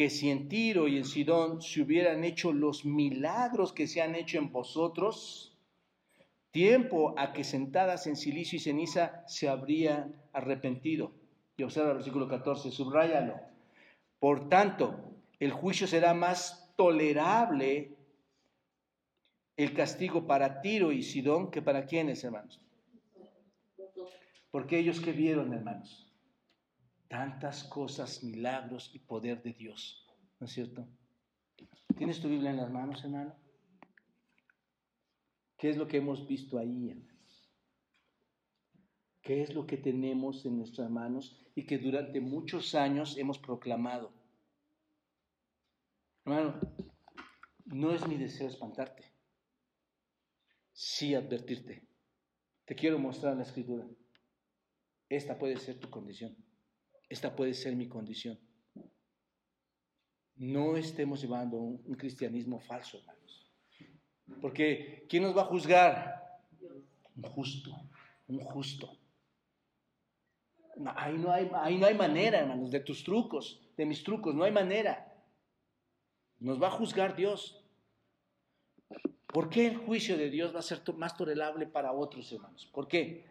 que si en Tiro y en Sidón se hubieran hecho los milagros que se han hecho en vosotros, tiempo a que sentadas en silicio y ceniza se habrían arrepentido. Y observa el versículo 14, subráyalo. Por tanto, el juicio será más tolerable el castigo para Tiro y Sidón que para quienes, hermanos. Porque ellos que vieron, hermanos, tantas cosas, milagros y poder de Dios. ¿No es cierto? ¿Tienes tu Biblia en las manos, hermano? ¿Qué es lo que hemos visto ahí, hermanos? qué es lo que tenemos en nuestras manos y que durante muchos años hemos proclamado. Hermano, no es mi deseo espantarte, sí advertirte. Te quiero mostrar la escritura. Esta puede ser tu condición. Esta puede ser mi condición. No estemos llevando un, un cristianismo falso, hermanos. Porque ¿quién nos va a juzgar? Un justo, un justo. ahí, no hay, ahí no hay manera, hermanos, de tus trucos, de mis trucos, no hay manera. Nos va a juzgar Dios. ¿Por qué el juicio de Dios va a ser más tolerable para otros, hermanos? ¿Por qué?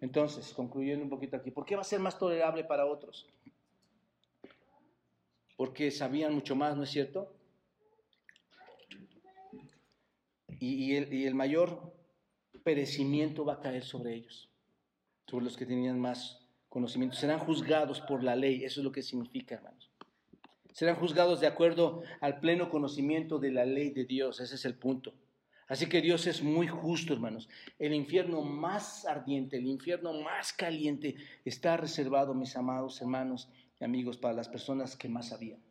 Entonces, concluyendo un poquito aquí, ¿por qué va a ser más tolerable para otros? Porque sabían mucho más, ¿no es cierto? Y, el, mayor perecimiento va a caer sobre ellos, sobre los que tenían más conocimiento. Serán juzgados por la ley, eso es lo que significa, hermanos. Serán juzgados de acuerdo al pleno conocimiento de la ley de Dios, ese es el punto. Así que Dios es muy justo, hermanos. El infierno más ardiente, el infierno más caliente está reservado, mis amados hermanos y amigos, para las personas que más sabían.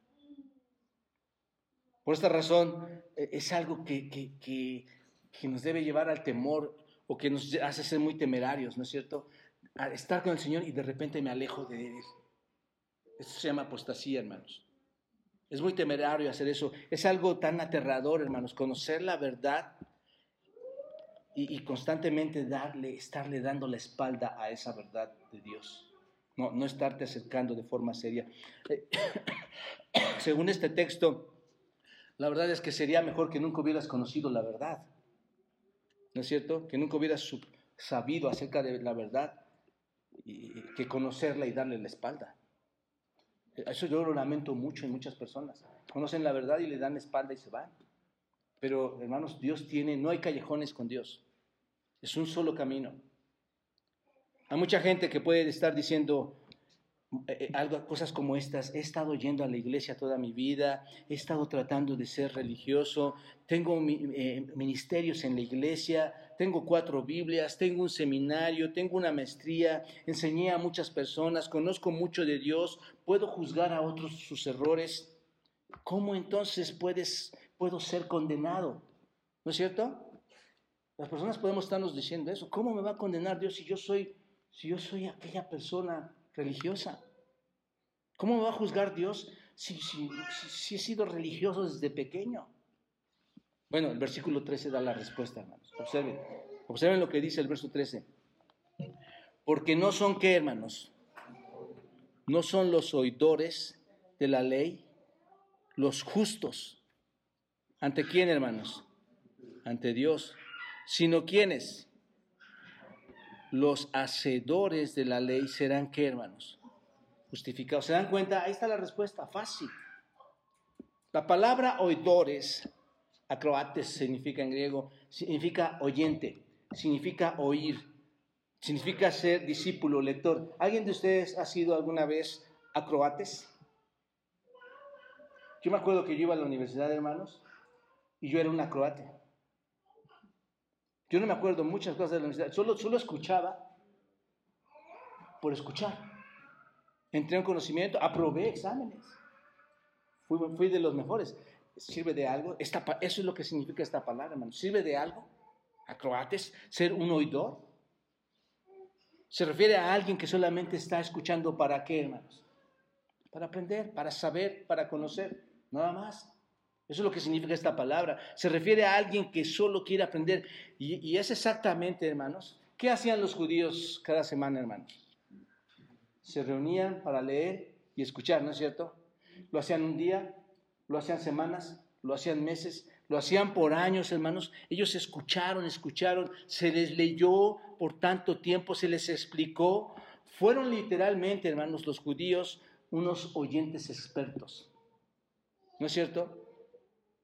Por esta razón, e, es algo que, que, nos debe llevar al temor o que nos hace ser muy temerarios, ¿no es cierto? A estar con el Señor y de repente me alejo de Él. Esto se llama apostasía, hermanos. Es muy temerario hacer eso. Es algo tan aterrador, hermanos, conocer la verdad y, constantemente darle, estarle dando la espalda a esa verdad de Dios. No, no estarte acercando de forma seria. Según este texto, la verdad es que sería mejor que nunca hubieras conocido la verdad. ¿No es cierto? Que nunca hubieras sabido acerca de la verdad y que conocerla y darle la espalda. Eso yo lo lamento mucho en muchas personas. Conocen la verdad y le dan la espalda y se van. Pero, hermanos, Dios tiene, no hay callejones con Dios. Es un solo camino. Hay mucha gente que puede estar diciendo eh, eh, algo, cosas como estas. He estado yendo a la iglesia toda mi vida, he estado tratando de ser religioso, tengo eh, ministerios en la iglesia, tengo cuatro Biblias, tengo un seminario, tengo una maestría, enseñé a muchas personas, conozco mucho de Dios, puedo juzgar a otros sus errores. ¿Cómo entonces puedes, puedo ser condenado? ¿No es cierto? Las personas podemos estarnos diciendo eso. ¿Cómo me va a condenar Dios si yo soy, si yo soy aquella persona religiosa? ¿Cómo me va a juzgar Dios si, si, si he sido religioso desde pequeño? Bueno, el versículo 13 da la respuesta, hermanos. Observen, observen lo que dice el verso 13. Porque no son qué, hermanos? No son los oidores de la ley, los justos. ¿Ante quién, hermanos? Ante Dios. Sino quienes? Los hacedores de la ley serán qué, hermanos? Justificados. ¿Se dan cuenta? Ahí está la respuesta, fácil. La palabra oidores acroates significa en griego, significa oyente, significa oír, significa ser discípulo, lector. ¿Alguien de ustedes ha sido alguna vez acroates? Yo me acuerdo que yo iba a la universidad, hermanos, y yo era un acroate. Yo no me acuerdo muchas cosas de la universidad, solo, solo escuchaba por escuchar. Entré en conocimiento, aprobé exámenes. Fui, de los mejores. ¿Sirve de algo? Eso es lo que significa esta palabra, hermano. ¿Sirve de algo? ¿A croates? ¿Ser un oidor? Se refiere a alguien que solamente está escuchando para qué, hermanos? Para aprender, para saber, para conocer, nada más. Eso es lo que significa esta palabra. Se refiere a alguien que solo quiere aprender. Y, es exactamente, hermanos, ¿qué hacían los judíos cada semana, hermanos? Se reunían para leer y escuchar, ¿no es cierto? Lo hacían un día, lo hacían semanas, lo hacían meses, lo hacían por años, hermanos. Ellos escucharon, escucharon, se les leyó por tanto tiempo, se les explicó. Fueron literalmente, hermanos, los judíos unos oyentes expertos. ¿No es cierto?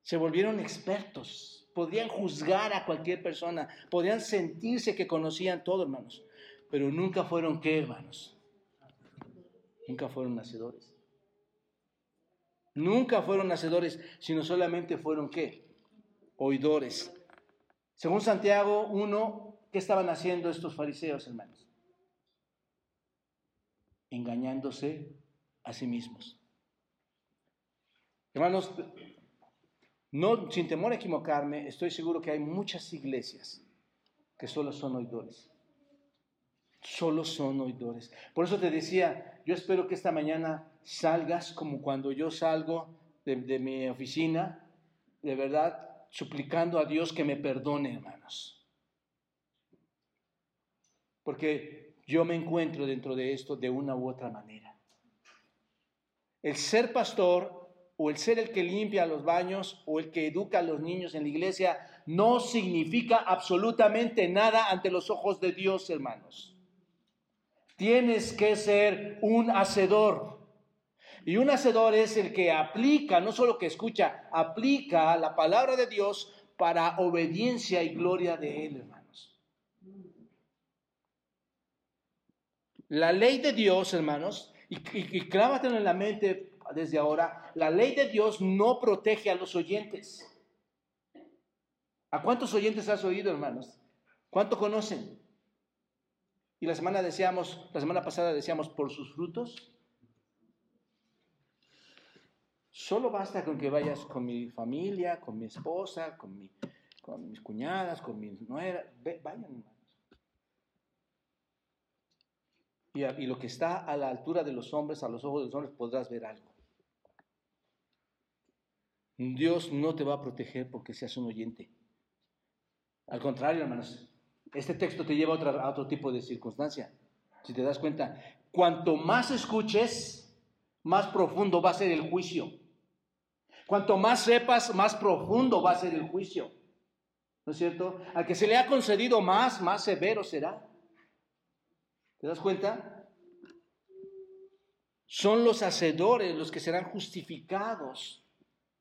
Se volvieron expertos, podían juzgar a cualquier persona, podían sentirse que conocían todo, hermanos, pero nunca fueron qué, hermanos? Nunca fueron nacedores. Nunca fueron hacedores, sino solamente fueron qué? Oidores. Según Santiago 1, qué estaban haciendo estos fariseos, hermanos? Engañándose a sí mismos. Hermanos, no, sin temor a equivocarme, estoy seguro que hay muchas iglesias que solo son oidores. Solo son oidores. Por eso te decía, yo espero que esta mañana salgas como cuando yo salgo de, de mi oficina, de verdad, suplicando a Dios que me perdone, hermanos. Porque yo me encuentro dentro de esto de una u otra manera. El ser pastor o el ser el que limpia los baños o el que educa a los niños en la iglesia no significa absolutamente nada ante los ojos de Dios, hermanos. Tienes que ser un hacedor. Y un hacedor es el que aplica, no solo que escucha, aplica la palabra de Dios para obediencia y gloria de Él, hermanos. La ley de Dios, hermanos, y, y, en la mente desde ahora, la ley de Dios no protege a los oyentes. ¿A cuántos oyentes has oído, hermanos? ¿Cuánto conocen? Y la semana decíamos, la semana pasada decíamos por sus frutos. Solo basta con que vayas con mi familia, con mi esposa, con, mi, con mis cuñadas, con mis nueras. Vayan, hermanos. Y, y lo que está a la altura de los hombres, a los ojos de los hombres, podrás ver algo. Dios no te va a proteger porque seas un oyente. Al contrario, hermanos, este texto te lleva a, otro tipo de circunstancia. Si te das cuenta, cuanto más escuches, más profundo va a ser el juicio. Cuanto más sepas, más profundo va a ser el juicio. ¿No es cierto? Al que se le ha concedido más, más severo será. ¿Te das cuenta? Son los hacedores los que serán justificados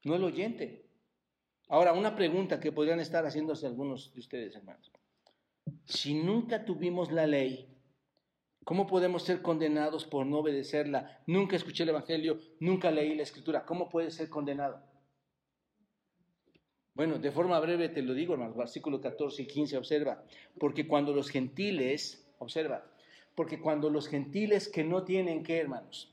no el oyente. Ahora, una pregunta que podrían estar haciéndose algunos de ustedes, hermanos. Si nunca tuvimos la ley, ¿cómo podemos ser condenados por no obedecerla? Nunca escuché el Evangelio, nunca leí la Escritura. ¿Cómo puede ser condenado? Bueno, de forma breve te lo digo, hermanos, versículo 14 y 15, observa, porque cuando los gentiles, observa, porque cuando los gentiles que no tienen qué, hermanos,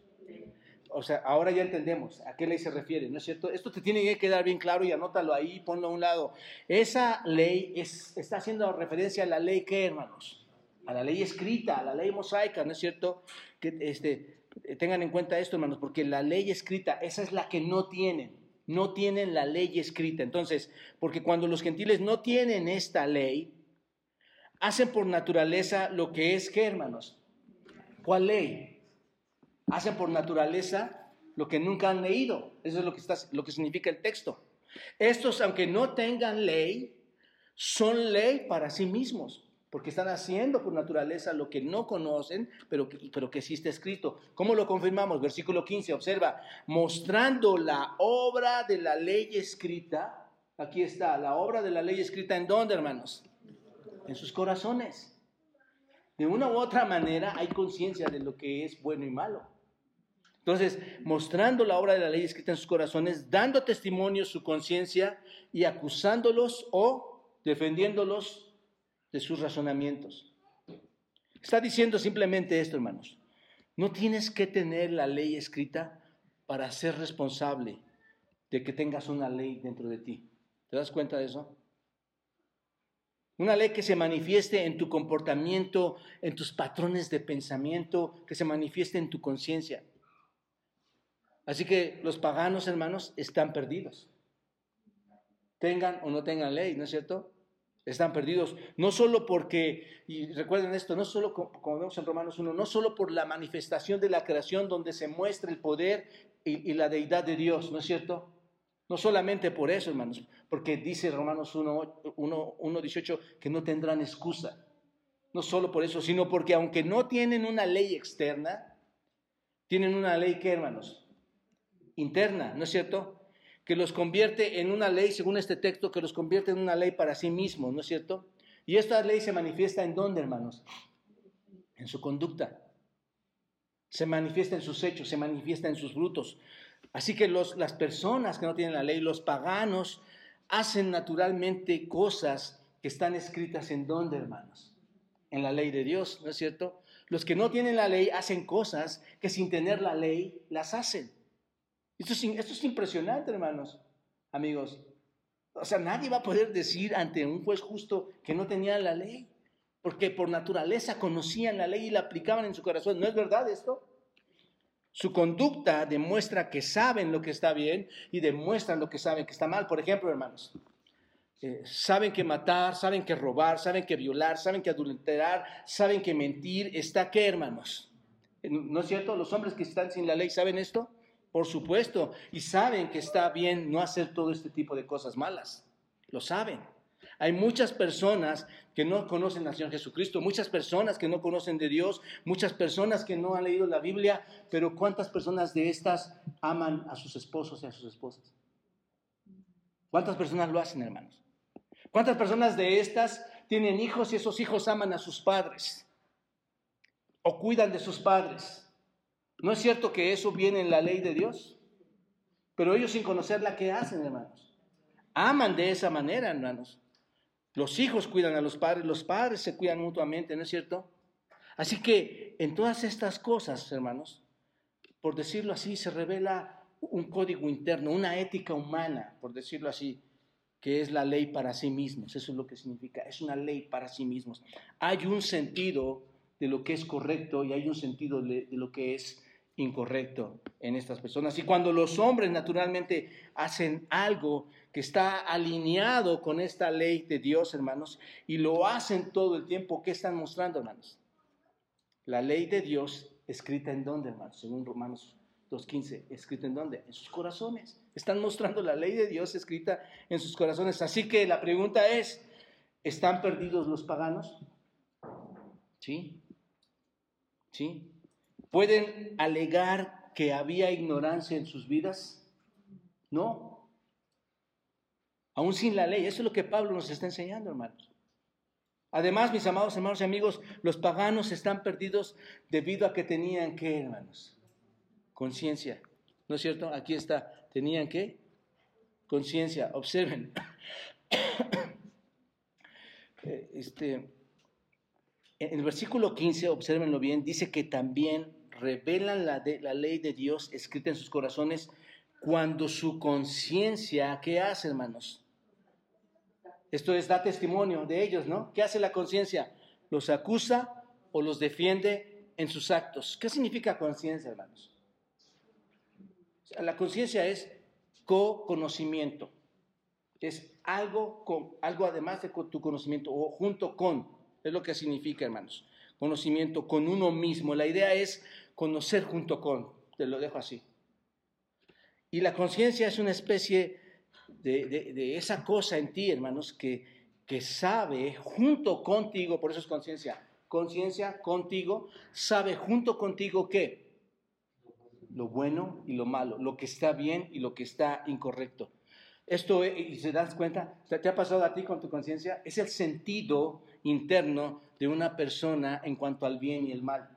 o sea, ahora ya entendemos a qué ley se refiere, ¿no es cierto? Esto te tiene que quedar bien claro y anótalo ahí, ponlo a un lado. Esa ley es, está haciendo referencia a la ley que, hermanos, a la ley escrita, a la ley mosaica, ¿no es cierto? Que este, tengan en cuenta esto, hermanos, porque la ley escrita, esa es la que no tienen, no tienen la ley escrita. Entonces, porque cuando los gentiles no tienen esta ley, hacen por naturaleza lo que es, ¿qué, hermanos? ¿Cuál ley? Hacen por naturaleza lo que nunca han leído. Eso es lo que, está, lo que significa el texto. Estos, aunque no tengan ley, son ley para sí mismos, porque están haciendo por naturaleza lo que no conocen, pero que, pero que sí está escrito. ¿Cómo lo confirmamos? Versículo 15, observa, mostrando la obra de la ley escrita. Aquí está, la obra de la ley escrita en dónde, hermanos? En sus corazones. De una u otra manera hay conciencia de lo que es bueno y malo. Entonces, mostrando la obra de la ley escrita en sus corazones, dando testimonio su conciencia y acusándolos o defendiéndolos de sus razonamientos. Está diciendo simplemente esto, hermanos. No tienes que tener la ley escrita para ser responsable de que tengas una ley dentro de ti. ¿Te das cuenta de eso? Una ley que se manifieste en tu comportamiento, en tus patrones de pensamiento, que se manifieste en tu conciencia. Así que los paganos, hermanos, están perdidos. Tengan o no tengan ley, ¿no es cierto? Están perdidos. No solo porque, y recuerden esto, no solo como vemos en Romanos 1, no solo por la manifestación de la creación donde se muestra el poder y, la deidad de Dios, ¿no es cierto? No solamente por eso, hermanos, porque dice Romanos 1, 1, 1 18 que no tendrán excusa. No solo por eso, sino porque aunque no tienen una ley externa, tienen una ley que, hermanos, interna, ¿no es cierto? Que los convierte en una ley, según este texto, que los convierte en una ley para sí mismos, ¿no es cierto? Y esta ley se manifiesta en dónde, hermanos? En su conducta. Se manifiesta en sus hechos, se manifiesta en sus frutos. Así que las personas que no tienen la ley, los paganos, hacen naturalmente cosas que están escritas en dónde, hermanos? En la ley de Dios, ¿no es cierto? Los que no tienen la ley hacen cosas que sin tener la ley las hacen. Esto es, impresionante, hermanos, amigos. O sea, nadie va a poder decir ante un juez justo que no tenía la ley, porque por naturaleza conocían la ley y la aplicaban en su corazón. ¿No es verdad esto? Su conducta demuestra que saben lo que está bien y demuestran lo que saben que está mal. Por ejemplo, hermanos, eh, saben que matar, saben que robar, saben que violar, saben que adulterar, saben que mentir está qué, hermanos. ¿No es cierto? Los hombres que están sin la ley saben esto, por supuesto, y saben que está bien no hacer todo este tipo de cosas malas. Lo saben. Hay muchas personas que no conocen al Señor Jesucristo, muchas personas que no conocen de Dios, muchas personas que no han leído la Biblia, pero ¿cuántas personas de estas aman a sus esposos y a sus esposas? ¿Cuántas personas lo hacen, hermanos? ¿Cuántas personas de estas tienen hijos y esos hijos aman a sus padres? ¿O cuidan de sus padres? ¿No es cierto que eso viene en la ley de Dios? Pero ellos sin conocerla, ¿qué hacen, hermanos? Aman de esa manera, hermanos. Los hijos cuidan a los padres, los padres se cuidan mutuamente, ¿no es cierto? Así que en todas estas cosas, hermanos, por decirlo así, se revela un código interno, una ética humana, por decirlo así, que es la ley para sí mismos. Eso es lo que significa, es una ley para sí mismos. Hay un sentido de lo que es correcto y hay un sentido de, lo que es incorrecto en estas personas. Y cuando los hombres naturalmente hacen algo que está alineado con esta ley de Dios, hermanos, y lo hacen todo el tiempo, ¿qué están mostrando, hermanos? La ley de Dios escrita en dónde, hermanos, según Romanos 2.15, escrita en dónde? En sus corazones. Están mostrando la ley de Dios escrita en sus corazones. Así que la pregunta es, ¿están perdidos los paganos? Sí. ¿Sí? ¿Pueden alegar que había ignorancia en sus vidas? No. Aún sin la ley. Eso es lo que Pablo nos está enseñando, hermanos. Además, mis amados hermanos y amigos, los paganos están perdidos debido a que tenían que, hermanos, conciencia. ¿No es cierto? Aquí está. Tenían que conciencia. Observen. Eh, este, en el versículo 15, observenlo bien, dice que también revelan la, la ley de Dios escrita en sus corazones cuando su conciencia, ¿qué hace, hermanos? Esto es, da testimonio de ellos, ¿no? ¿Qué hace la conciencia? ¿Los acusa o los defiende en sus actos? ¿Qué significa conciencia, hermanos? La conciencia es co-conocimiento. Es algo, con, algo además de tu conocimiento o junto con. Es lo que significa, hermanos. Conocimiento con uno mismo. La idea es conocer junto con, te lo dejo así. Y la conciencia es una especie de, esa cosa en ti, hermanos, que, que sabe junto contigo, por eso es conciencia, conciencia contigo, sabe junto contigo qué? Lo bueno y lo malo, lo que está bien y lo que está incorrecto. Esto, y se das cuenta, ¿te ha pasado a ti con tu conciencia? Es el sentido interno de una persona en cuanto al bien y el mal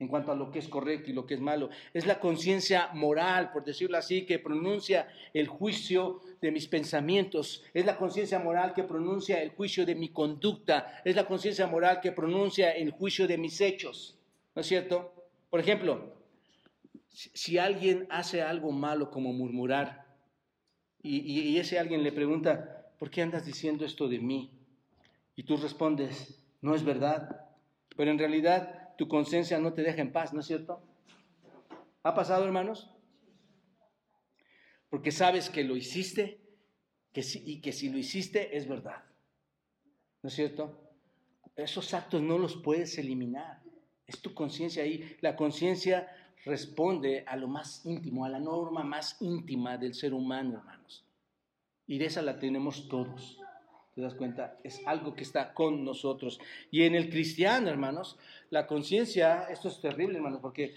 en cuanto a lo que es correcto y lo que es malo. Es la conciencia moral, por decirlo así, que pronuncia el juicio de mis pensamientos. Es la conciencia moral que pronuncia el juicio de mi conducta. Es la conciencia moral que pronuncia el juicio de mis hechos. ¿No es cierto? Por ejemplo, si alguien hace algo malo como murmurar y, ese alguien le pregunta, ¿por qué andas diciendo esto de mí? Y tú respondes, no es verdad. Pero en realidad tu conciencia no te deja en paz, ¿no es cierto? ¿Ha pasado, hermanos? Porque sabes que lo hiciste que y que si lo hiciste es verdad. ¿No es cierto? Esos actos no los puedes eliminar. Es tu conciencia ahí. La conciencia responde a lo más íntimo, a la norma más íntima del ser humano, hermanos. Y de esa la tenemos todos. ¿Te das cuenta? Es algo que está con nosotros. Y en el cristiano, hermanos, la conciencia, esto es terrible, hermanos, porque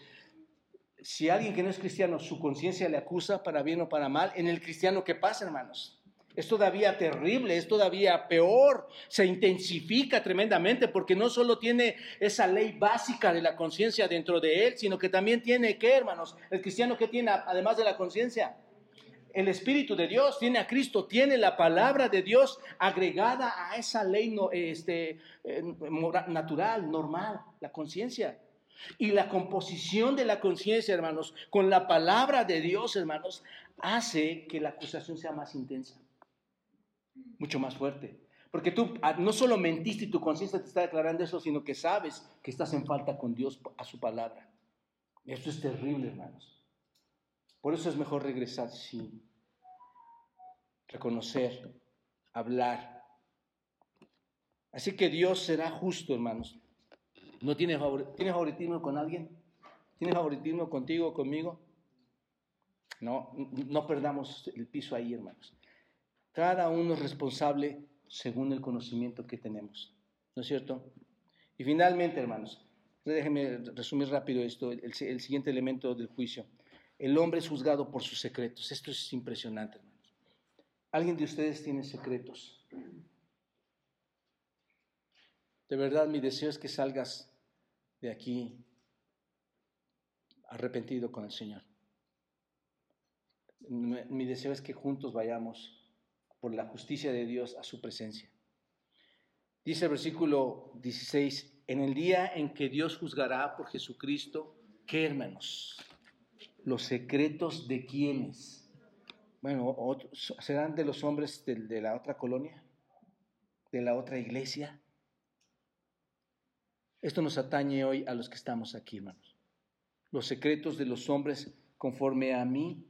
si alguien que no es cristiano, su conciencia le acusa para bien o para mal, en el cristiano, ¿qué pasa, hermanos? Es todavía terrible, es todavía peor, se intensifica tremendamente porque no solo tiene esa ley básica de la conciencia dentro de él, sino que también tiene, ¿qué, hermanos? El cristiano que tiene, además de la conciencia, el Espíritu de Dios, tiene a Cristo, tiene la palabra de Dios agregada a esa ley no, este, eh, natural, normal, la conciencia. Y la composición de la conciencia, hermanos, con la palabra de Dios, hermanos, hace que la acusación sea más intensa, mucho más fuerte. Porque tú ah, no solo mentiste y tu conciencia te está declarando eso, sino que sabes que estás en falta con Dios a su palabra. Esto es terrible, hermanos. Por eso es mejor regresar, sí. Reconocer, hablar. Así que Dios será justo, hermanos. ¿No tiene, favoritismo con alguien? ¿Tiene favoritismo contigo conmigo? No, no perdamos el piso ahí, hermanos. Cada uno es responsable según el conocimiento que tenemos. ¿No es cierto? Y finalmente, hermanos, déjenme resumir rápido esto, el, siguiente elemento del juicio. El hombre es juzgado por sus secretos. Esto es impresionante, hermanos. ¿Alguien de ustedes tiene secretos? De verdad, mi deseo es que salgas de aquí arrepentido con el Señor. Mi deseo es que juntos vayamos por la justicia de Dios a su presencia. Dice el versículo 16, en el día en que Dios juzgará por Jesucristo, ¿qué hermanos? Los secretos de quiénes. Bueno, ¿serán de los hombres de, de la otra colonia? ¿De la otra iglesia? Esto nos atañe hoy a los que estamos aquí, hermanos. Los secretos de los hombres conforme a mi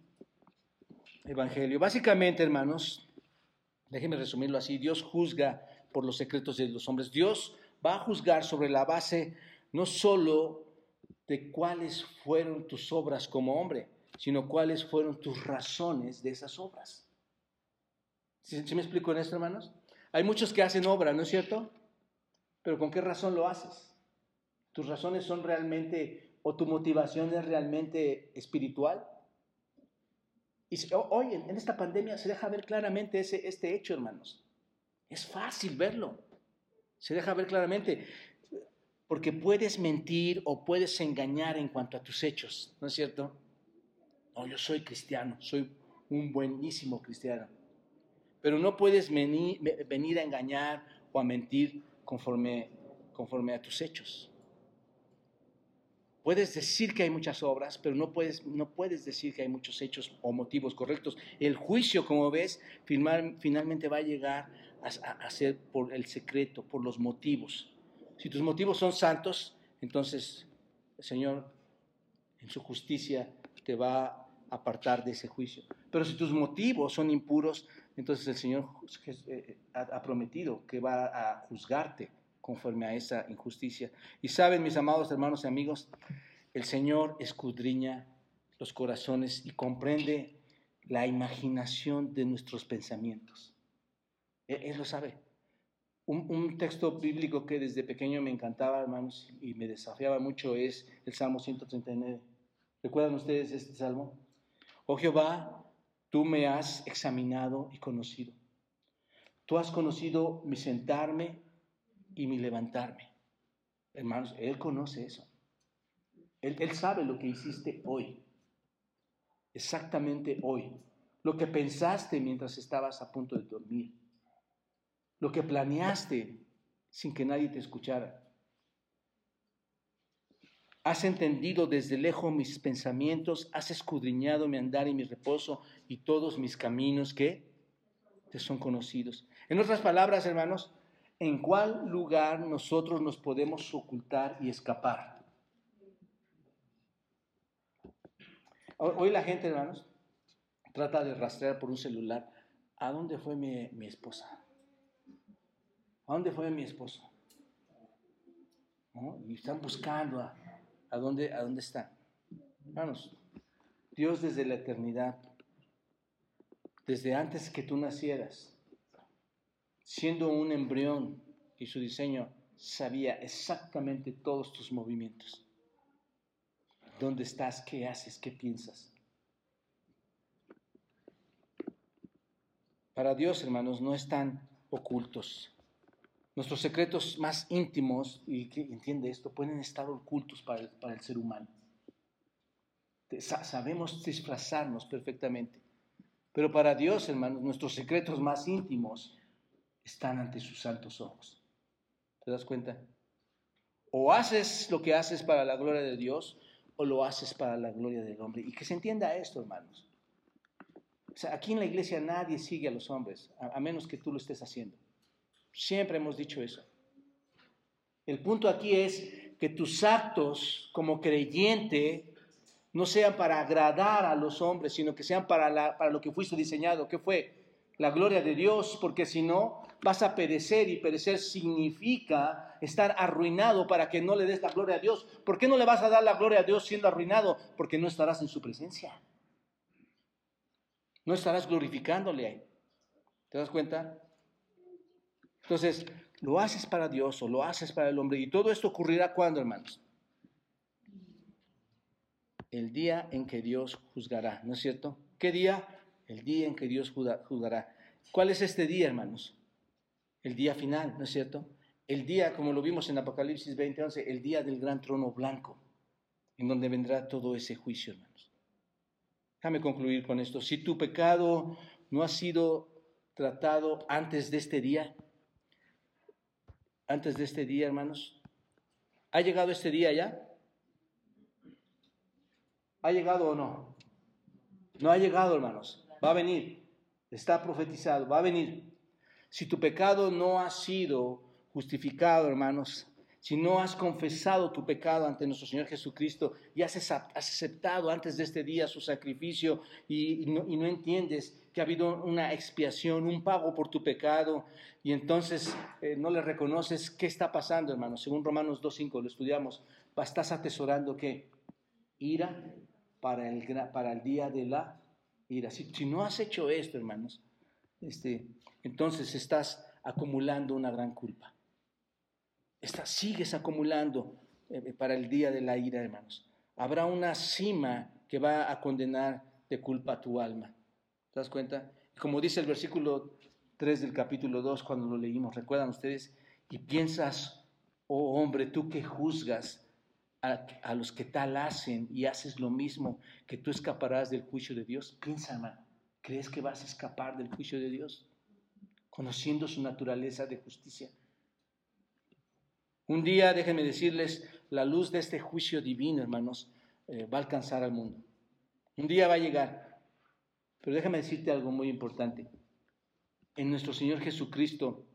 evangelio. Básicamente, hermanos, Déjenme resumirlo así. Dios juzga por los secretos de los hombres. Dios va a juzgar sobre la base no solo de cuáles fueron tus obras como hombre, sino cuáles fueron tus razones de esas obras. ¿Sí, me explico en esto, hermanos? Hay muchos que hacen obra, ¿no es cierto? Pero ¿con qué razón lo haces? ¿Tus razones son realmente o tu motivación es realmente espiritual? Y hoy en esta pandemia se deja ver claramente ese, este hecho, hermanos. Es fácil verlo. Se deja ver claramente. Porque puedes mentir o puedes engañar en cuanto a tus hechos, ¿no es cierto? No, yo soy cristiano, soy un buenísimo cristiano. Pero no puedes venir, a engañar o a mentir conforme, conforme a tus hechos. Puedes decir que hay muchas obras, pero no puedes, no puedes decir que hay muchos hechos o motivos correctos. El juicio, como ves, finalmente va a llegar a, ser por el secreto, por los motivos. Si tus motivos son santos, entonces el Señor en su justicia te va a apartar de ese juicio. Pero si tus motivos son impuros, entonces el Señor eh, ha prometido que va a juzgarte conforme a esa injusticia. Y saben, mis amados hermanos y amigos, el Señor escudriña los corazones y comprende la imaginación de nuestros pensamientos. E-, Él, lo sabe. Un, texto bíblico que desde pequeño me encantaba, hermanos, y me desafiaba mucho es el Salmo 139. ¿Recuerdan ustedes este salmo? Oh Jehová, tú me has examinado y conocido. Tú has conocido mi sentarme y mi levantarme. Hermanos, Él conoce eso. Él, él sabe lo que hiciste hoy, exactamente hoy, lo que pensaste mientras estabas a punto de dormir, lo que planeaste sin que nadie te escuchara. Has entendido desde lejos mis pensamientos, has escudriñado mi andar y mi reposo y todos mis caminos que te son conocidos. En otras palabras, hermanos, en cuál lugar nosotros nos podemos ocultar y escapar. Hoy la gente, hermanos, trata de rastrear por un celular a dónde fue mi, esposa. ¿A dónde fue mi esposo? Y están buscando a, a, dónde, a dónde está. Hermanos, Dios desde la eternidad, desde antes que tú nacieras, siendo un embrión y su diseño, sabía exactamente todos tus movimientos. ¿Dónde estás? ¿Qué haces? ¿Qué piensas? Para Dios, hermanos, no están ocultos. Nuestros secretos más íntimos, y que entiende esto, pueden estar ocultos para el, para el ser humano. Sabemos disfrazarnos perfectamente. Pero para Dios, hermanos, nuestros secretos más íntimos están ante sus santos ojos. ¿Te das cuenta? O haces lo que haces para la gloria de Dios o lo haces para la gloria del hombre. Y que se entienda esto, hermanos. O sea, aquí en la iglesia nadie sigue a los hombres, a, a menos que tú lo estés haciendo. Siempre hemos dicho eso. El punto aquí es que tus actos como creyente no sean para agradar a los hombres, sino que sean para, para lo que fuiste diseñado, que fue la gloria de Dios, porque si no, vas a perecer y perecer significa estar arruinado para que no le des la gloria a Dios. ¿Por qué no le vas a dar la gloria a Dios siendo arruinado? Porque no estarás en su presencia. No estarás glorificándole. ¿Te das cuenta? Entonces, lo haces para Dios o lo haces para el hombre. Y todo esto ocurrirá cuando, hermanos? El día en que Dios juzgará, ¿no es cierto? ¿Qué día? El día en que Dios juzgará. ¿Cuál es este día, hermanos? El día final, ¿no es cierto? El día, como lo vimos en Apocalipsis 20:11, el día del gran trono blanco, en donde vendrá todo ese juicio, hermanos. Déjame concluir con esto. Si tu pecado no ha sido tratado antes de este día, antes de este día, hermanos, ¿ha llegado este día ya? ¿Ha llegado o no? No ha llegado, hermanos. Va a venir. Está profetizado. Va a venir. Si tu pecado no ha sido justificado, hermanos, si no has confesado tu pecado ante nuestro Señor Jesucristo y has aceptado antes de este día su sacrificio y, no, entiendes que ha habido una expiación, un pago por tu pecado, y entonces eh, no le reconoces qué está pasando, hermanos. Según Romanos 2.5 lo estudiamos, estás atesorando que ira para el, día de la ira. Si, no has hecho esto, hermanos, este, entonces estás acumulando una gran culpa. Estás, sigues acumulando eh, para el día de la ira, hermanos. Habrá una cima que va a condenar de culpa a tu alma. ¿Te das cuenta? Como dice el versículo 3 del capítulo 2 cuando lo leímos, ¿recuerdan ustedes? Y piensas, oh hombre, tú que juzgas, a, los que tal hacen y haces lo mismo, que tú escaparás del juicio de Dios? Piensa, hermano, ¿crees que vas a escapar del juicio de Dios? Conociendo su naturaleza de justicia. Un día, déjenme decirles, la luz de este juicio divino, hermanos, eh, va a alcanzar al mundo. Un día va a llegar. Pero déjame decirte algo muy importante. En nuestro Señor Jesucristo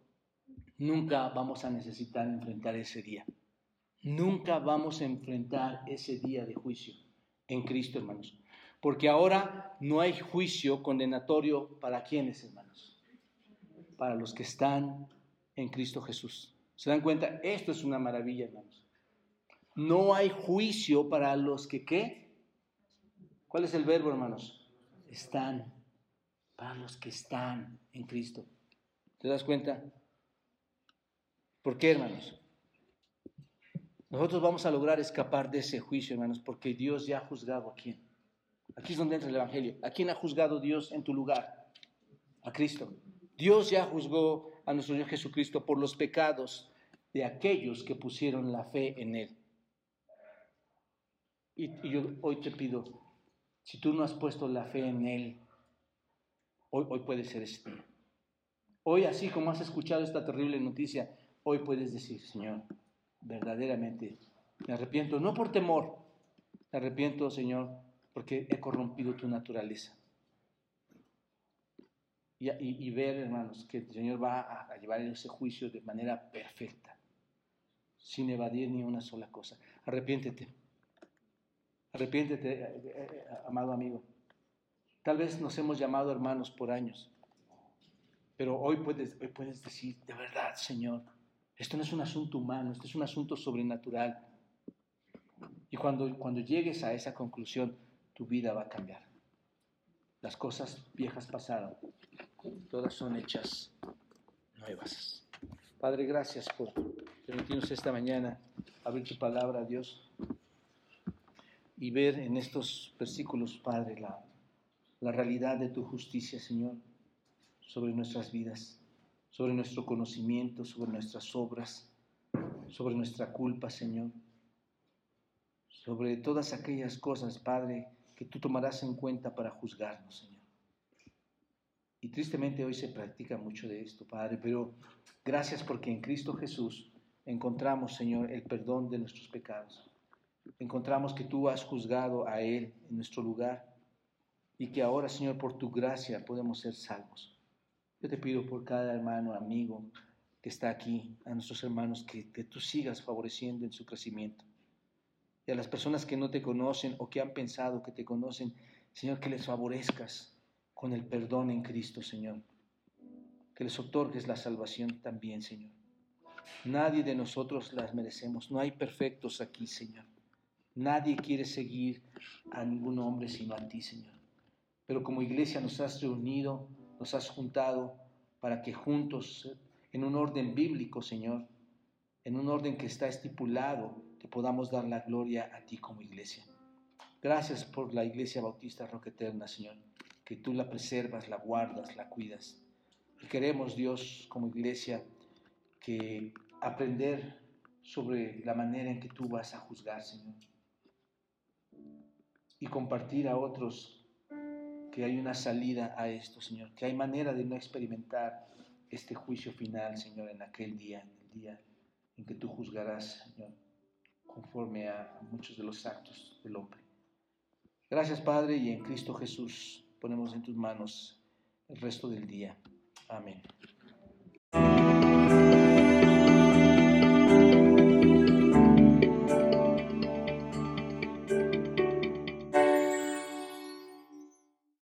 nunca vamos a necesitar enfrentar ese día. Nunca vamos a enfrentar ese día de juicio en Cristo, hermanos. Porque ahora no hay juicio condenatorio para quienes, hermanos. Para los que están en Cristo Jesús. ¿Se dan cuenta? Esto es una maravilla, hermanos. No hay juicio para los que, ¿qué? ¿Cuál es el verbo, hermanos? Están. Para los que están en Cristo. ¿Te das cuenta? ¿Por qué, hermanos? Nosotros vamos a lograr escapar de ese juicio, hermanos, porque Dios ya ha juzgado a quién. Aquí es donde entra el Evangelio. ¿A quién ha juzgado Dios en tu lugar? A Cristo. Dios ya juzgó a nuestro Señor Jesucristo por los pecados de aquellos que pusieron la fe en Él. Y, yo hoy te pido, si tú no has puesto la fe en Él, hoy, hoy puede ser este. Hoy, así como has escuchado esta terrible noticia, hoy puedes decir, Señor, verdaderamente me arrepiento, no por temor, me arrepiento, Señor, porque he corrompido tu naturaleza. Y, ver, hermanos, que el Señor va a, llevar ese juicio de manera perfecta, sin evadir ni una sola cosa. Arrepiéntete. Arrepiéntete, eh, eh, eh, amado amigo. Tal vez nos hemos llamado hermanos por años, pero hoy puedes, hoy puedes decir, de verdad, Señor, esto no es un asunto humano, esto es un asunto sobrenatural. Y cuando, cuando llegues a esa conclusión, tu vida va a cambiar. Las cosas viejas pasaron, todas son hechas nuevas. Padre, gracias por permitirnos esta mañana abrir tu palabra, Dios, y ver en estos versículos, Padre, la, realidad de tu justicia, Señor, sobre nuestras vidas sobre nuestro conocimiento, sobre nuestras obras, sobre nuestra culpa, Señor, sobre todas aquellas cosas, Padre, que tú tomarás en cuenta para juzgarnos, Señor. Y tristemente hoy se practica mucho de esto, Padre, pero gracias porque en Cristo Jesús encontramos, Señor, el perdón de nuestros pecados. Encontramos que tú has juzgado a Él en nuestro lugar y que ahora, Señor, por tu gracia podemos ser salvos. Yo te pido por cada hermano, amigo que está aquí, a nuestros hermanos, que, que tú sigas favoreciendo en su crecimiento. Y a las personas que no te conocen o que han pensado que te conocen, Señor, que les favorezcas con el perdón en Cristo, Señor. Que les otorgues la salvación también, Señor. Nadie de nosotros las merecemos. No hay perfectos aquí, Señor. Nadie quiere seguir a ningún hombre sino a ti, Señor. Pero como iglesia nos has reunido, nos has juntado para que juntos, en un orden bíblico, Señor, en un orden que está estipulado, te podamos dar la gloria a ti como iglesia. Gracias por la iglesia bautista Roca Eterna, Señor, que tú la preservas, la guardas, la cuidas. Y queremos, Dios, como iglesia, que aprender sobre la manera en que tú vas a juzgar, Señor. Y compartir a otros que hay una salida a esto, Señor, que hay manera de no experimentar este juicio final, Señor, en aquel día, en el día en que tú juzgarás, Señor, conforme a muchos de los actos del hombre. Gracias, Padre, y en Cristo Jesús ponemos en tus manos el resto del día. Amén.